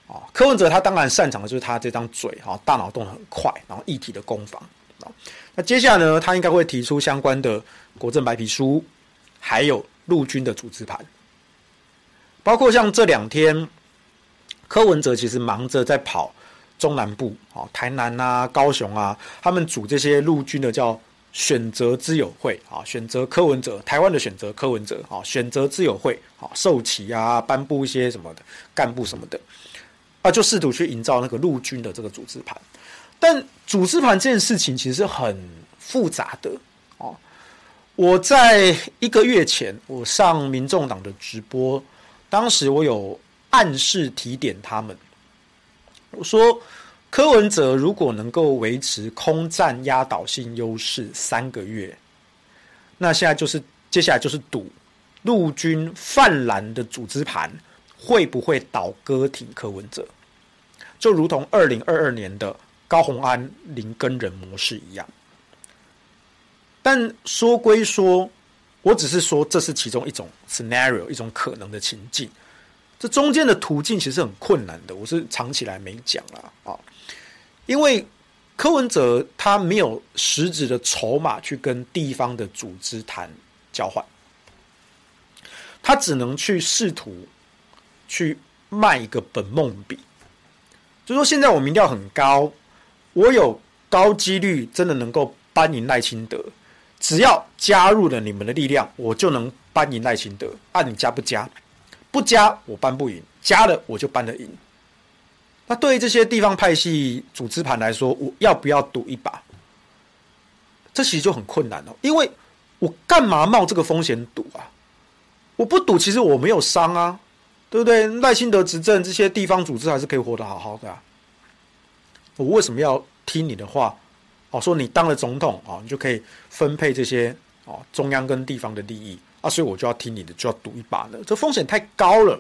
啊。柯文哲他当然擅长的就是他这张嘴啊，大脑动得很快，然后议题的攻防啊。那接下来呢，他应该会提出相关的国政白皮书，还有陆军的组织盘，包括像这两天。柯文哲其实忙着在跑中南部啊，台南啊、高雄啊，他们组这些陆军的叫选择之友会啊，选择柯文哲，台湾的选择柯文哲啊，选择之友会啊，授旗啊，颁布一些什么的干部什么的啊，就试图去营造那个陆军的这个组织盘。但组织盘这件事情其实是很复杂的哦。我在一个月前，我上民众党的直播，当时我有。暗示提点他们，我说柯文哲如果能够维持空战压倒性优势三个月，那现在就是接下来就是赌陆军泛蓝的组织盘会不会倒戈挺柯文哲，就如同二零二二年的高虹安林根人模式一样。但说归说，我只是说这是其中一种 scenario，一种可能的情境。这中间的途径其实很困难的，我是藏起来没讲了啊，因为柯文哲他没有实质的筹码去跟地方的组织谈交换，他只能去试图去卖一个本梦比，就说现在我民调很高，我有高几率真的能够扳赢赖清德，只要加入了你们的力量，我就能扳赢赖清德，按、啊、你加不加？不加我搬不赢，加了我就搬得赢。那对于这些地方派系组织盘来说，我要不要赌一把？这其实就很困难了，因为我干嘛冒这个风险赌啊？我不赌，其实我没有伤啊，对不对？赖清德执政，这些地方组织还是可以活得好好的啊。我为什么要听你的话？哦，说你当了总统啊，你就可以分配这些哦中央跟地方的利益。啊，所以我就要听你的，就要赌一把了。这风险太高了，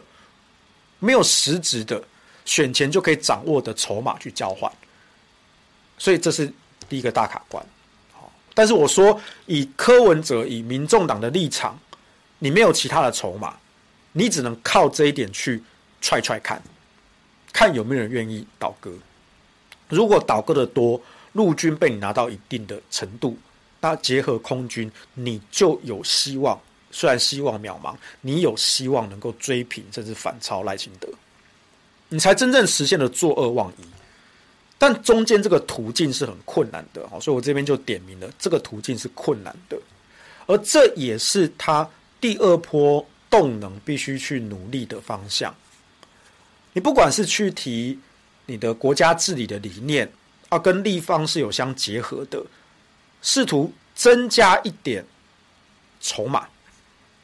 没有实质的选前就可以掌握的筹码去交换，所以这是第一个大卡关。好，但是我说以柯文哲、以民众党的立场，你没有其他的筹码，你只能靠这一点去踹踹看，看有没有人愿意倒戈。如果倒戈的多，陆军被你拿到一定的程度，那结合空军，你就有希望。虽然希望渺茫，你有希望能够追平甚至反超赖清德，你才真正实现了坐二望一。但中间这个途径是很困难的，所以我这边就点明了这个途径是困难的，而这也是他第二波动能必须去努力的方向。你不管是去提你的国家治理的理念，啊，跟地方是有相结合的，试图增加一点筹码。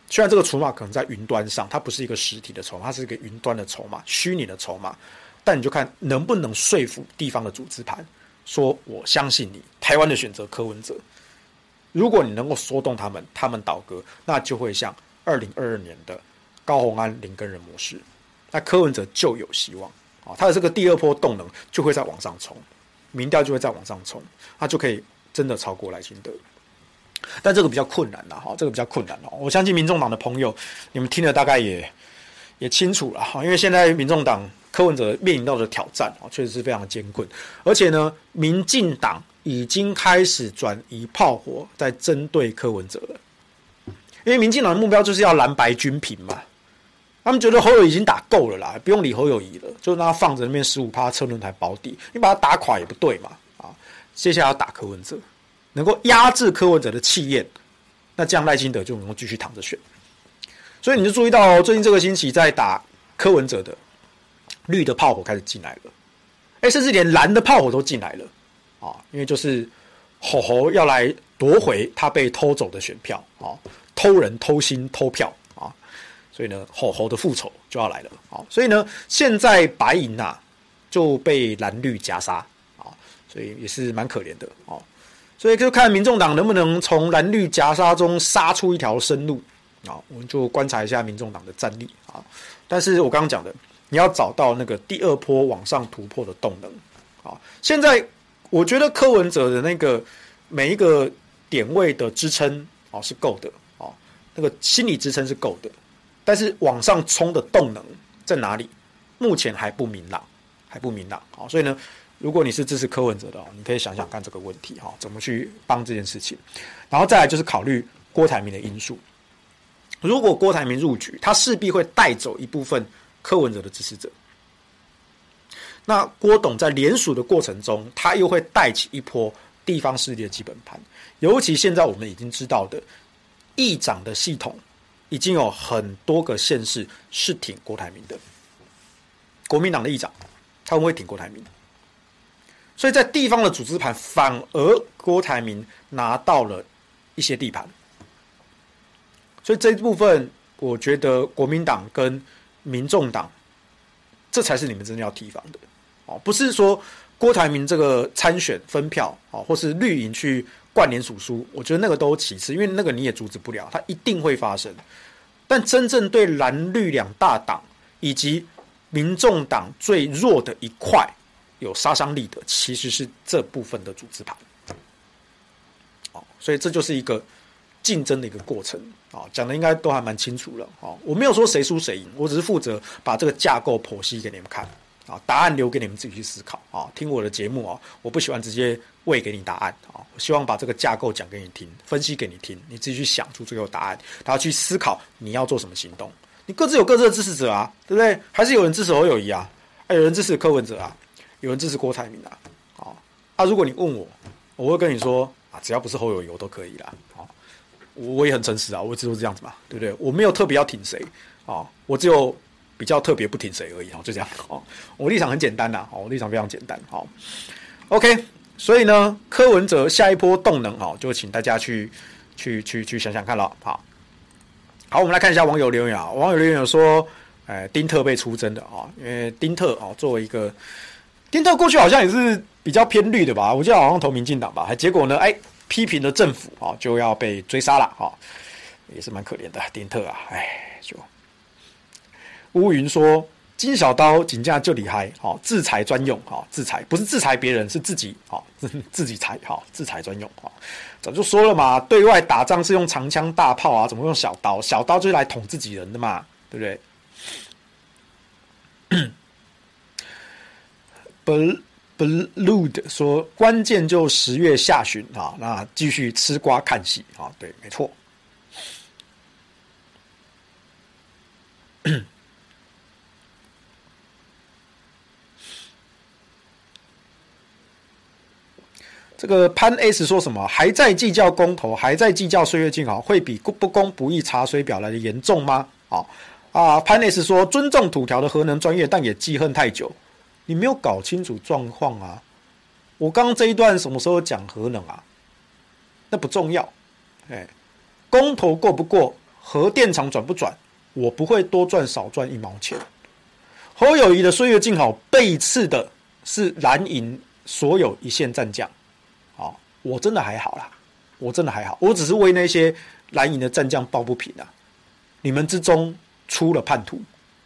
虽然这个筹码可能在云端上，它不是一个实体的筹码，它是一个云端的筹码，虚拟的筹码。但你就看能不能说服地方的组织盘，说我相信你，台湾的选择柯文哲。如果你能够说动他们，他们倒戈，那就会像二零二二年的高虹安、林耕仁模式，那柯文哲就有希望啊，他的这个第二波动能就会再往上冲，民调就会再往上冲，他就可以真的超过赖清德。但这个比较困难了哈，这个比较困难了。我相信民众党的朋友，你们听了大概也也清楚了哈，因为现在民众党柯文哲面临到的挑战啊，确实是非常艰困。而且呢，民进党已经开始转移炮火，在针对柯文哲了。因为民进党的目标就是要蓝白均平嘛，他们觉得侯友宜已经打够了啦，不用理侯友宜了，就让他放着那边十五趴车轮台保底，你把他打垮也不对嘛啊，接下来要打柯文哲。能够压制柯文哲的气焰，那这样赖清德就能够继续躺着选。所以你就注意到，最近这个星期在打柯文哲的绿的炮火开始进来了，哎，甚至连蓝的炮火都进来了啊！因为就是侯侯要来夺回他被偷走的选票啊，偷人、偷心、偷票啊！所以呢，侯侯的复仇就要来了啊！所以呢，现在白银呐就被蓝绿夹杀啊，所以也是蛮可怜的啊。所以就看民众党能不能从蓝绿夹杀中杀出一条生路啊！我们就观察一下民众党的战力啊。但是我刚刚讲的，你要找到那个第二波往上突破的动能啊。现在我觉得柯文哲的那个每一个点位的支撑啊是够的啊，那个心理支撑是够的，但是往上冲的动能在哪里？目前还不明朗，还不明朗啊。所以呢，如果你是支持柯文哲的，你可以想想看这个问题哈，怎么去帮这件事情。然后再来就是考虑郭台铭的因素。如果郭台铭入局，他势必会带走一部分柯文哲的支持者。那郭董在联署的过程中，他又会带起一波地方势力的基本盘。尤其现在我们已经知道的议长的系统，已经有很多个县市是挺郭台铭的。国民党的议长，他们会挺郭台铭。所以在地方的组织盘，反而郭台铭拿到了一些地盘。所以这一部分，我觉得国民党跟民众党，这才是你们真的要提防的哦。不是说郭台铭这个参选分票啊，或是绿营去冠联署书，我觉得那个都其次，因为那个你也阻止不了，它一定会发生。但真正对蓝绿两大党以及民众党最弱的一块有杀伤力的，其实是这部分的组织盘。哦，所以这就是一个。竞争的一个过程啊，讲的应该都还蛮清楚了啊。我没有说谁输谁赢，我只是负责把这个架构剖析给你们看啊，答案留给你们自己去思考啊。听我的节目啊，我不喜欢直接喂给你答案啊，我希望把这个架构讲给你听，分析给你听，你自己去想出最后答案，然后去思考你要做什么行动。你各自有各自的支持者啊，对不对？还是有人支持侯友谊啊，还有人支持柯文哲啊，有人支持郭台铭啊。啊，啊，如果你问我，我会跟你说啊，只要不是侯友宜，我都可以啦。好我也很诚实啊，我一直都是这样子嘛，对不对？我没有特别要挺谁啊，我只有比较特别不挺谁而已啊，就这样啊。我立场很简单呐，我立场非常简单。好，OK，所以呢，柯文哲下一波动能啊，就请大家去去去去想想看了。好，好，我们来看一下网友留言啊。网友留言有说，哎，丁特被出征的啊，因为丁特啊，作为一个丁特过去好像也是比较偏绿的吧，我记得好像投民进党吧，还结果呢，哎。批评了政府啊，就要被追杀了啊，也是蛮可怜的。丁特啊，哎，就乌云说金小刀警驾就厉害，好制裁专用，好制裁不是制裁别人，是自己好 自己裁，好制裁专用，好早就说了嘛，对外打仗是用长枪大炮啊，怎么用小刀？小刀就是来捅自己人的嘛，对不对？本。Blood 说，关键就十月下旬啊，那继续吃瓜看戏啊，对，没错。这个潘 S 说什么？还在计较公投，还在计较岁月静好，会比不公不义查水表来的严重吗？啊啊，潘 S 说，尊重土条的核能专业，但也记恨太久。你没有搞清楚状况啊！我刚刚这一段什么时候讲核能啊？那不重要，哎，公投过不过，核电厂转不转，我不会多赚少赚一毛钱。侯友谊的岁月静好背刺的是蓝营所有一线战将，啊，我真的还好啦，我真的还好，我只是为那些蓝营的战将抱不平啊！你们之中出了叛徒，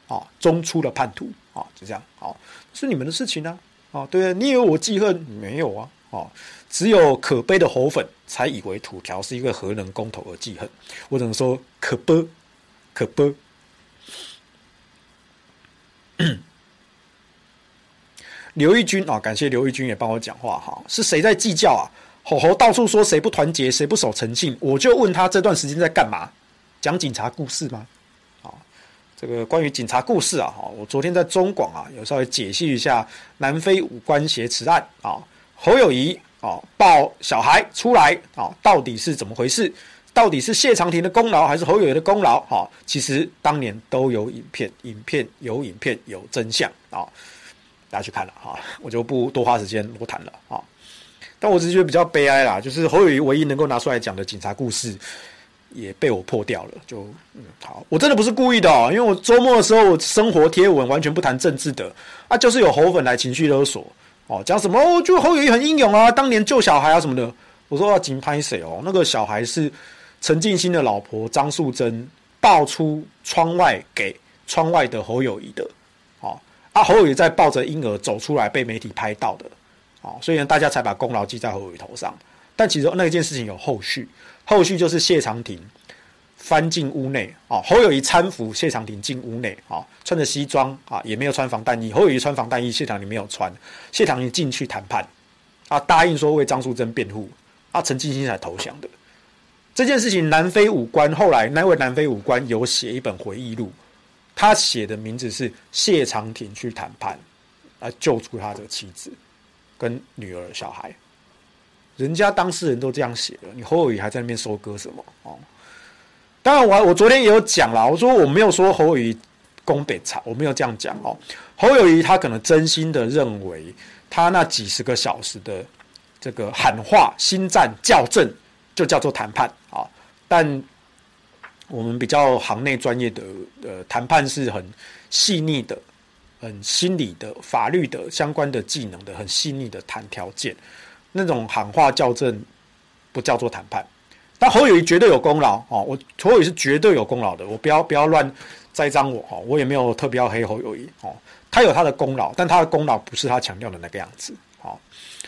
啊，中出了叛徒，啊，就这样，好。是你们的事情呢，啊，对啊，你以为我记恨？没有啊，哦，只有可悲的猴粉才以为土条是一个核能公投而记恨。我只能说可悲，可悲。刘义军啊，感谢刘义军也帮我讲话哈，是谁在计较啊？吼吼到处说谁不团结，谁不守诚信，我就问他这段时间在干嘛？讲警察故事吗？这个关于警察故事啊，哈，我昨天在中广啊，有稍微解析一下南非五官挟持案啊，侯友宜啊抱小孩出来啊，到底是怎么回事？到底是谢长廷的功劳还是侯友宜的功劳？哈，其实当年都有影片，影片有影片有真相啊，大家去看了哈，我就不多花时间多谈了啊。但我只是觉得比较悲哀啦，就是侯友宜唯一能够拿出来讲的警察故事。也被我破掉了，就嗯好，我真的不是故意的哦，因为我周末的时候我生活贴文完全不谈政治的啊，就是有侯粉来情绪勒索哦，讲什么哦，就侯友谊很英勇啊，当年救小孩啊什么的，我说要紧拍谁哦，那个小孩是陈进兴的老婆张素贞抱出窗外给窗外的侯友谊的，哦啊侯友宜在抱着婴儿走出来被媒体拍到的，啊，所以呢，大家才把功劳记在侯友宜头上。但其实那件事情有后续，后续就是谢长廷翻进屋内啊，侯友谊搀扶谢长廷进屋内啊，穿着西装啊，也没有穿防弹衣，侯友谊穿防弹衣，谢长廷没有穿，谢长廷进去谈判啊，答应说为张淑珍辩护啊，陈进兴才投降的。这件事情南非武官后来那位南非武官有写一本回忆录，他写的名字是谢长廷去谈判来救出他的妻子跟女儿小孩。人家当事人都这样写了，你侯友谊还在那边收割什么？哦，当然我我昨天也有讲了，我说我没有说侯友谊攻北朝，我没有这样讲哦。侯友谊他可能真心的认为，他那几十个小时的这个喊话、心战、校正，就叫做谈判啊。但我们比较行内专业的呃谈判是很细腻的、很心理的、法律的相关的技能的很细腻的谈条件。那种喊话校正不叫做谈判，但侯友宜绝对有功劳哦，我侯友宜是绝对有功劳的，我不要不要乱栽赃我哦，我也没有特别要黑侯友宜哦，他有他的功劳，但他的功劳不是他强调的那个样子哦，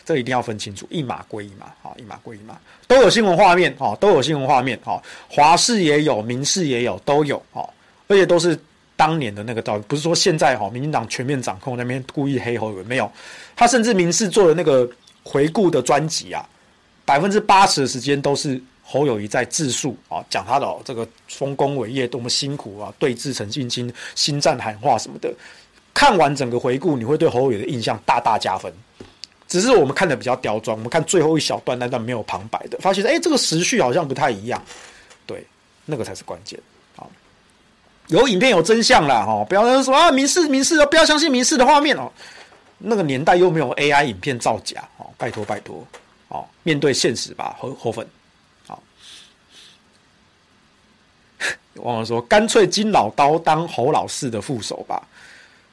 这一定要分清楚，一码归一码啊，一码归一码，都有新闻画面哦，都有新闻画面哦，华视也有，民视也有，都有哦，而且都是当年的那个道理，不是说现在哈，民进党全面掌控那边故意黑侯友宜没有，他甚至民视做的那个。回顾的专辑啊，百分之八十的时间都是侯友宜在自述啊，讲他的、哦、这个丰功伟业多么辛苦啊，对峙陈进兴、心战喊话什么的。看完整个回顾，你会对侯友宜的印象大大加分。只是我们看的比较刁钻，我们看最后一小段那段没有旁白的，发现哎，这个时序好像不太一样。对，那个才是关键啊。有影片有真相啦，哈，不要说啊，民视民视，不要相信民视的画面哦。那个年代又没有 AI 影片造假，拜托拜托，哦，面对现实吧，侯侯粉，好，忘了说，干脆金老刀当侯老四的副手吧，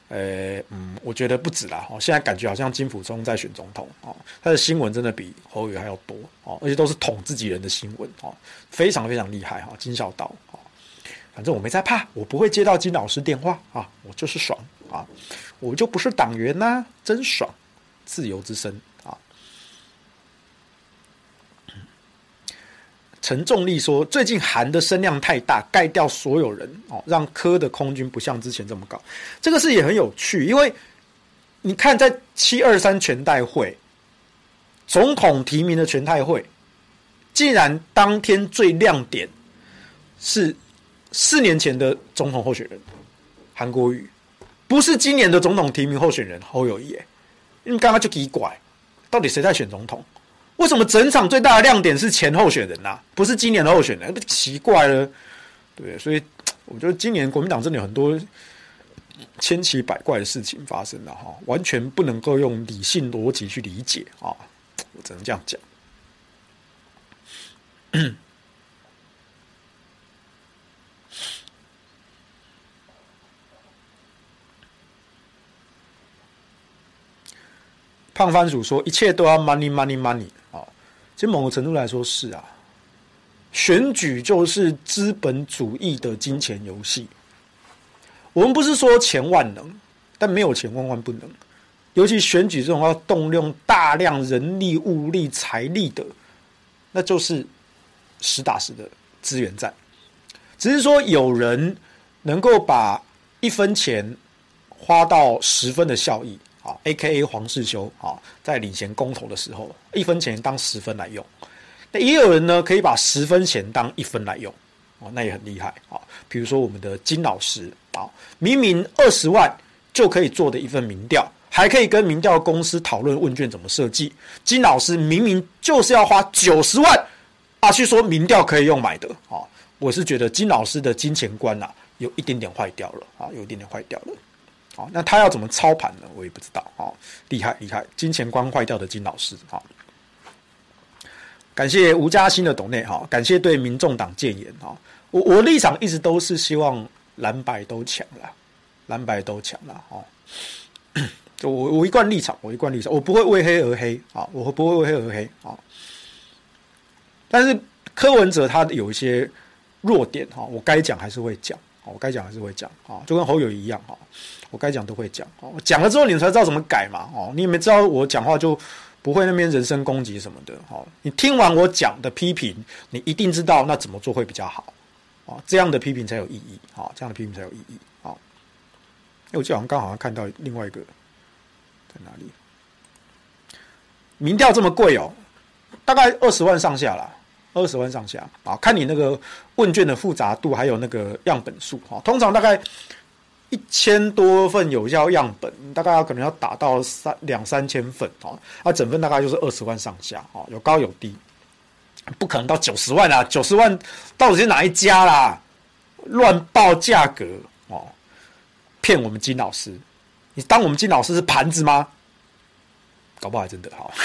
呃，嗯，我觉得不止啦，哦，现在感觉好像金溥聪在选总统哦，他的新闻真的比侯宇还要多哦，而且都是捅自己人的新闻哦，非常非常厉害哈，金小刀哦，反正我没在怕，我不会接到金老师电话啊，我就是爽啊。我就不是党员呐、真爽！自由之声啊。陈仲立说，最近韩的声量太大，盖掉所有人哦，让柯的空军不像之前这么高。这个事也很有趣，因为你看，在七二三全代会，总统提名的全代会，竟然当天最亮点是四年前的总统候选人韩国瑜。不是今年的总统提名候选人侯友宜，因为刚刚就奇怪，到底谁在选总统？为什么整场最大的亮点是前候选人呐、啊？不是今年的候选人，不奇怪了。对，所以我觉得今年国民党真的有很多千奇百怪的事情发生了哈，完全不能够用理性逻辑去理解啊，我只能这样讲。胖番薯说：“一切都要 money, money, money。”啊，其实某个程度来说是啊，选举就是资本主义的金钱游戏。我们不是说钱万能，但没有钱万万不能。尤其选举这种要动用大量人力、物力、财力的，那就是实打实的资源战。只是说有人能够把一分钱花到十分的效益。啊，A.K.A. 黄世修啊，在领衔公投的时候，一分钱当十分来用。那也有人呢，可以把十分钱当一分来用，哦，那也很厉害啊。比如说我们的金老师啊，明明二十万就可以做的一份民调，还可以跟民调公司讨论问卷怎么设计。金老师明明就是要花九十万啊，去说民调可以用买的啊。我是觉得金老师的金钱观呐，有一点点坏掉了啊，有一点点坏掉了。好，那他要怎么操盘呢？我也不知道。哦，厉害厉害，金钱观坏掉的金老师。好，感谢吴嘉欣的斗内。哈，感谢对民众党建言。哈，我我立场一直都是希望蓝白都强了，蓝白都强了。哦，就我我一贯立场，我一贯立场，我不会为黑而黑。啊，我不会为黑而黑。啊，但是柯文哲他有一些弱点。哈，我该讲还是会讲。我该讲还是会讲。啊，就跟侯友一样。哈。我该讲都会讲哦，讲了之后你才知道怎么改嘛哦，你也没知道我讲话就不会那边人身攻击什么的。哦，你听完我讲的批评，你一定知道那怎么做会比较好。啊，这样的批评才有意义。哦，这样的批评才有意义。好，因为我记得好像刚好像看到另外一个在哪里，民调这么贵哦，大概二十万上下啦。二十万上下啊，看你那个问卷的复杂度，还有那个样本数啊。通常大概一千多份有效样本，大概要可能要打到三两三千份啊。啊，整份大概就是二十万上下啊，有高有低，不可能到九十万啊。九十万到底是哪一家啦？乱报价格哦，骗我们金老师，你当我们金老师是盘子吗？搞不好还真的好。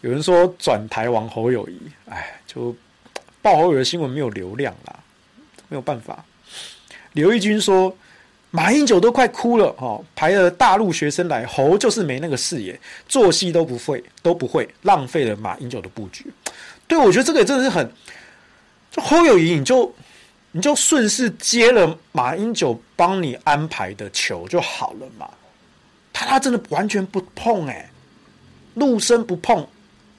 有人说转台王侯友谊，哎，就报侯友的新闻没有流量啦，没有办法。刘义军说，马英九都快哭了哦，排了大陆学生来，侯就是没那个视野，做戏都不会，都不会，浪费了马英九的布局。对，我觉得这个也真的是很，就侯友宜，你就你就顺势接了马英九帮你安排的球就好了嘛。他他真的完全不碰哎、欸，陆生不碰。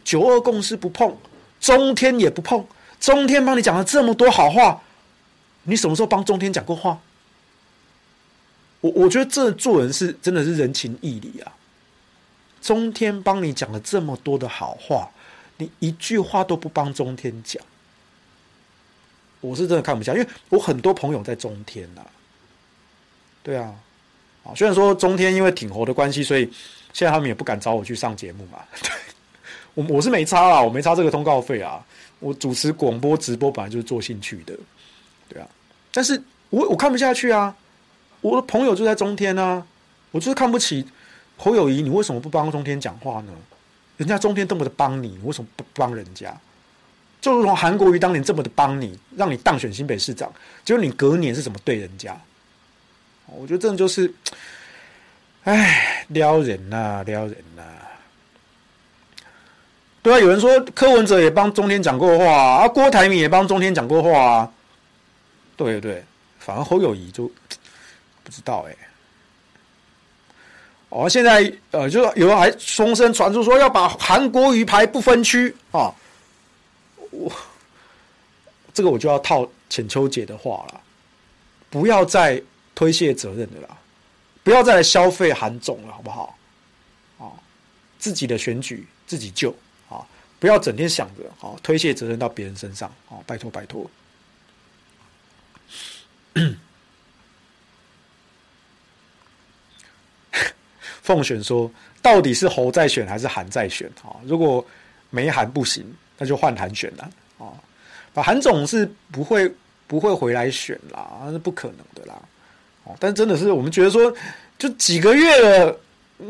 九二共识不碰，中天也不碰。中天帮你讲了这么多好话，你什么时候帮中天讲过话？我我觉得这做人是真的是人情义理啊。中天帮你讲了这么多的好话，你一句话都不帮中天讲，我是真的看不下，因为我很多朋友在中天呐、啊。对啊，啊，虽然说中天因为挺活的关系，所以现在他们也不敢找我去上节目嘛。对。我我是没差啦，我没差这个通告费啊。我主持广播直播本来就是做兴趣的，对啊。但是我我看不下去啊。我的朋友就在中天啊，我就是看不起侯友谊，你为什么不帮中天讲话呢？人家中天这么的帮你，你为什么不帮人家？就如同韩国瑜当年这么的帮你，让你当选新北市长，结果你隔年是怎么对人家？我觉得这种就是，哎，撩人呐、撩人呐、对啊，有人说柯文哲也帮中天讲过话啊，郭台铭也帮中天讲过话啊。对对，反而侯友宜就 不知道哎、哦，现在呃，就有人还风声传出说要把韩国瑜排不分区啊。我这个我就要套浅秋姐的话了，不要再推卸责任的啦，不要再来消费韩总了，好不好？啊，自己的选举自己救。不要整天想着哦，推卸责任到别人身上哦，拜托拜托。奉选说，到底是侯在选还是韩在选啊？如果没韩不行，那就换韩选了啊。韩总是不会不会回来选啦，那是不可能的啦。哦，但真的是我们觉得说，就几个月了，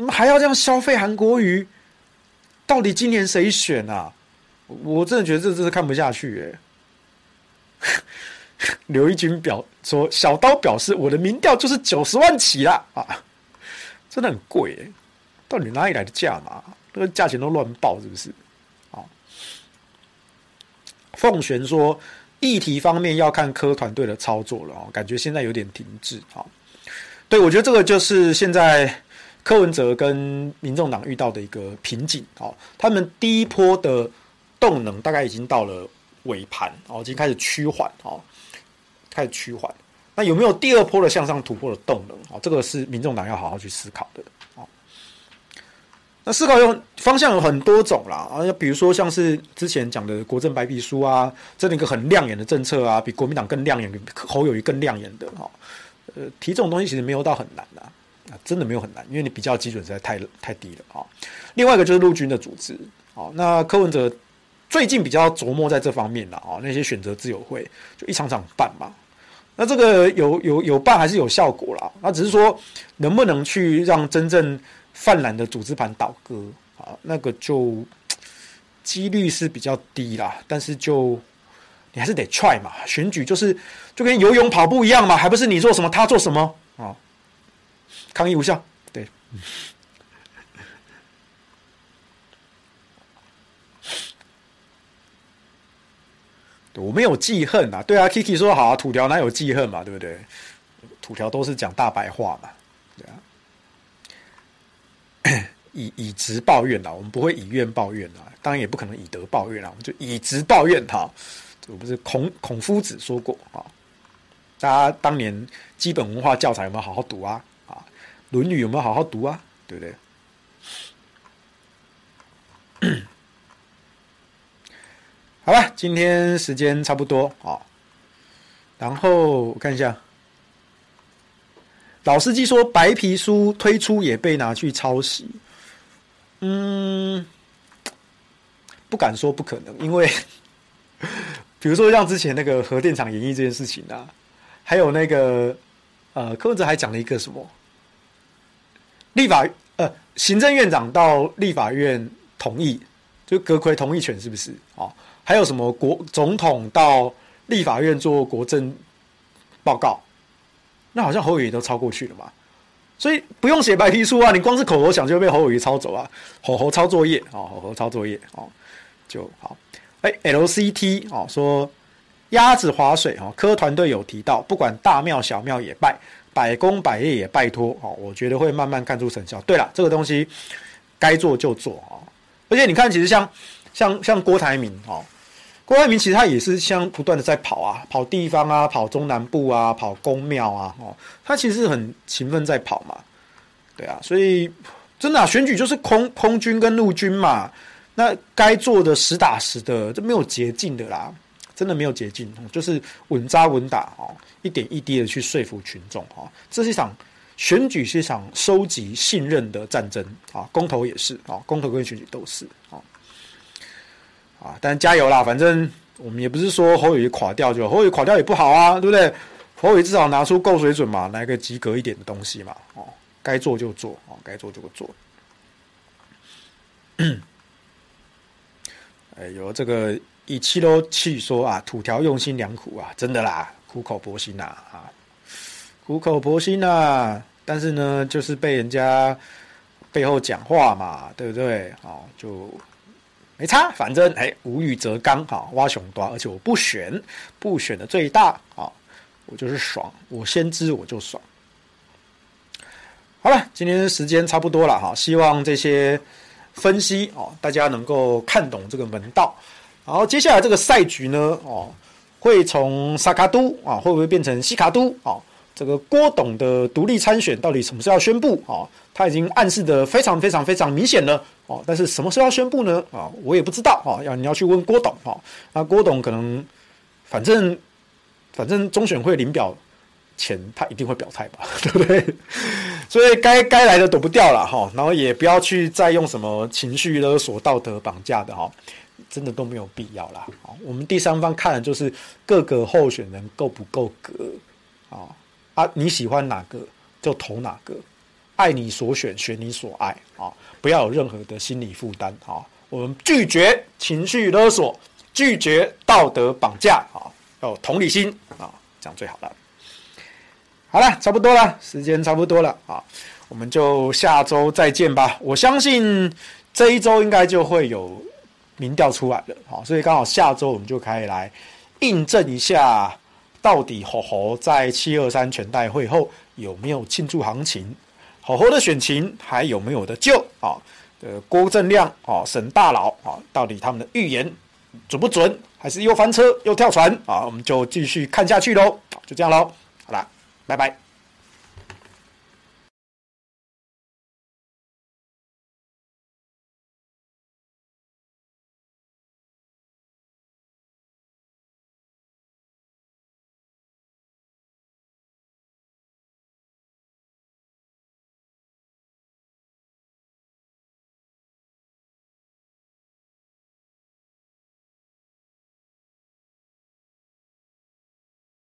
还要这样消费韩国瑜。到底今年谁选啊？我真的觉得这真是看不下去哎。刘义军表说：“小刀表示我的民调就是九十万起啦啊，真的很贵哎，到底哪里来的价码？那个价钱都乱报是不是？”啊，凤璇说：“议题方面要看柯团队的操作了哦，感觉现在有点停滞啊。”对，我觉得这个就是现在。柯文哲跟民众党遇到的一个瓶颈，哦，他们第一波的动能大概已经到了尾盘，哦，已经开始趋缓，哦，开始趋缓。那有没有第二波的向上突破的动能？哦，这个是民众党要好好去思考的，哦。那思考有方向有很多种啦，啊，比如说像是之前讲的国政白皮书啊，这样一个很亮眼的政策啊，比国民党更亮眼，比侯友谊更亮眼的，哈，呃，提这种东西其实没有到很难的。啊真的没有很难，因为你比较基准实在太太低了啊。另外一个就是陆军的组织，啊，那柯文哲最近比较琢磨在这方面了啊。那些选择自由会就一场场办嘛，那这个有有有办还是有效果啦。那只是说能不能去让真正泛蓝的组织盘倒戈啊，那个就几率是比较低啦。但是就你还是得 try 嘛，选举就是就跟游泳跑步一样嘛，还不是你做什么他做什么啊？抗议无效，对，我没有记恨啊，对啊，Kiki 说好啊，土条哪有记恨嘛，对不对？土条都是讲大白话嘛，对啊，以以直报怨啦，我们不会以怨报怨啊，当然也不可能以德报怨啊，我们就以直报怨哈。这不是孔孔夫子说过啊？大家当年基本文化教材有没有好好读啊？《论语》有没有好好读啊？对不对？好吧，今天时间差不多啊。然后我看一下，老司机说白皮书推出也被拿去抄袭。嗯，不敢说不可能，因为 比如说像之前那个核电厂演绎这件事情啊，还有那个呃柯文哲还讲了一个什么，立法呃行政院长到立法院同意，就阁揆同意权是不是啊？还有什么国总统到立法院做国政报告，那好像侯友宜都抄过去了嘛，所以不用写白皮书啊，你光是口头想就被侯友宜抄走啊，吼吼抄作业啊，吼吼抄作业哦，就好。哎，LCT 哦说鸭子划水哈，柯团队有提到，不管大庙小庙也拜，百工百业也拜托哦，我觉得会慢慢看出成效。对了，这个东西该做就做啊，而且你看，其实像像像郭台铭哦。郭台铭其实他也是像不断的在跑啊，跑地方啊，跑中南部啊，跑宫庙啊，哦，他其实很勤奋在跑嘛，对啊，所以真的啊，选举就是空空军跟陆军嘛，那该做的实打实的，这没有捷径的啦，真的没有捷径，就是稳扎稳打哦，一点一滴的去说服群众啊，这是一场选举，是一场收集信任的战争啊，公投也是啊，公投跟选举都是啊。啊，但加油啦！反正我们也不是说侯友宜垮掉就侯友宜垮掉也不好啊，对不对？侯友宜至少拿出够水准嘛，来个及格一点的东西嘛。哦，该做就做，哦，该做就做。哎，有这个以七楼去说啊，土条用心良苦啊，真的啦，苦口婆心呐啊，苦口婆心呐，但是呢，就是被人家背后讲话嘛，对不对？哦，就。没差，反正哎，无欲则刚啊，挖熊多，而且我不选，不选的最大啊，我就是爽，我先知我就爽。好了，今天时间差不多了哈，希望这些分析哦，大家能够看懂这个门道。然后接下来这个赛局呢，哦，会从萨卡都啊，会不会变成西卡都啊？这个郭董的独立参选到底什么时候要宣布啊？他已经暗示得非常非常非常明显了哦，但是什么时候要宣布呢？啊，我也不知道啊，要你要去问郭董哈。那郭董可能反正反正中选会领表前他一定会表态吧，对不对？所以该该来的躲不掉了哈，然后也不要去再用什么情绪勒索、道德绑架的哈，真的都没有必要啦。我们第三方看的就是各个候选人够不够格啊。啊，你喜欢哪个就投哪个，爱你所选，选你所爱啊！不要有任何的心理负担啊！我们拒绝情绪勒索，拒绝道德绑架啊！要有同理心啊，这样最好了。好了，差不多了，时间差不多了啊，我们就下周再见吧。我相信这一周应该就会有民调出来了，好，所以刚好下周我们就可以来印证一下。到底侯侯在七二三全代会后有没有庆祝行情？侯侯的选情还有没有的救啊？呃，郭正亮啊，沈大佬啊，到底他们的预言准不准？还是又翻车又跳船啊？我们就继续看下去喽。就这样喽，好啦，拜拜。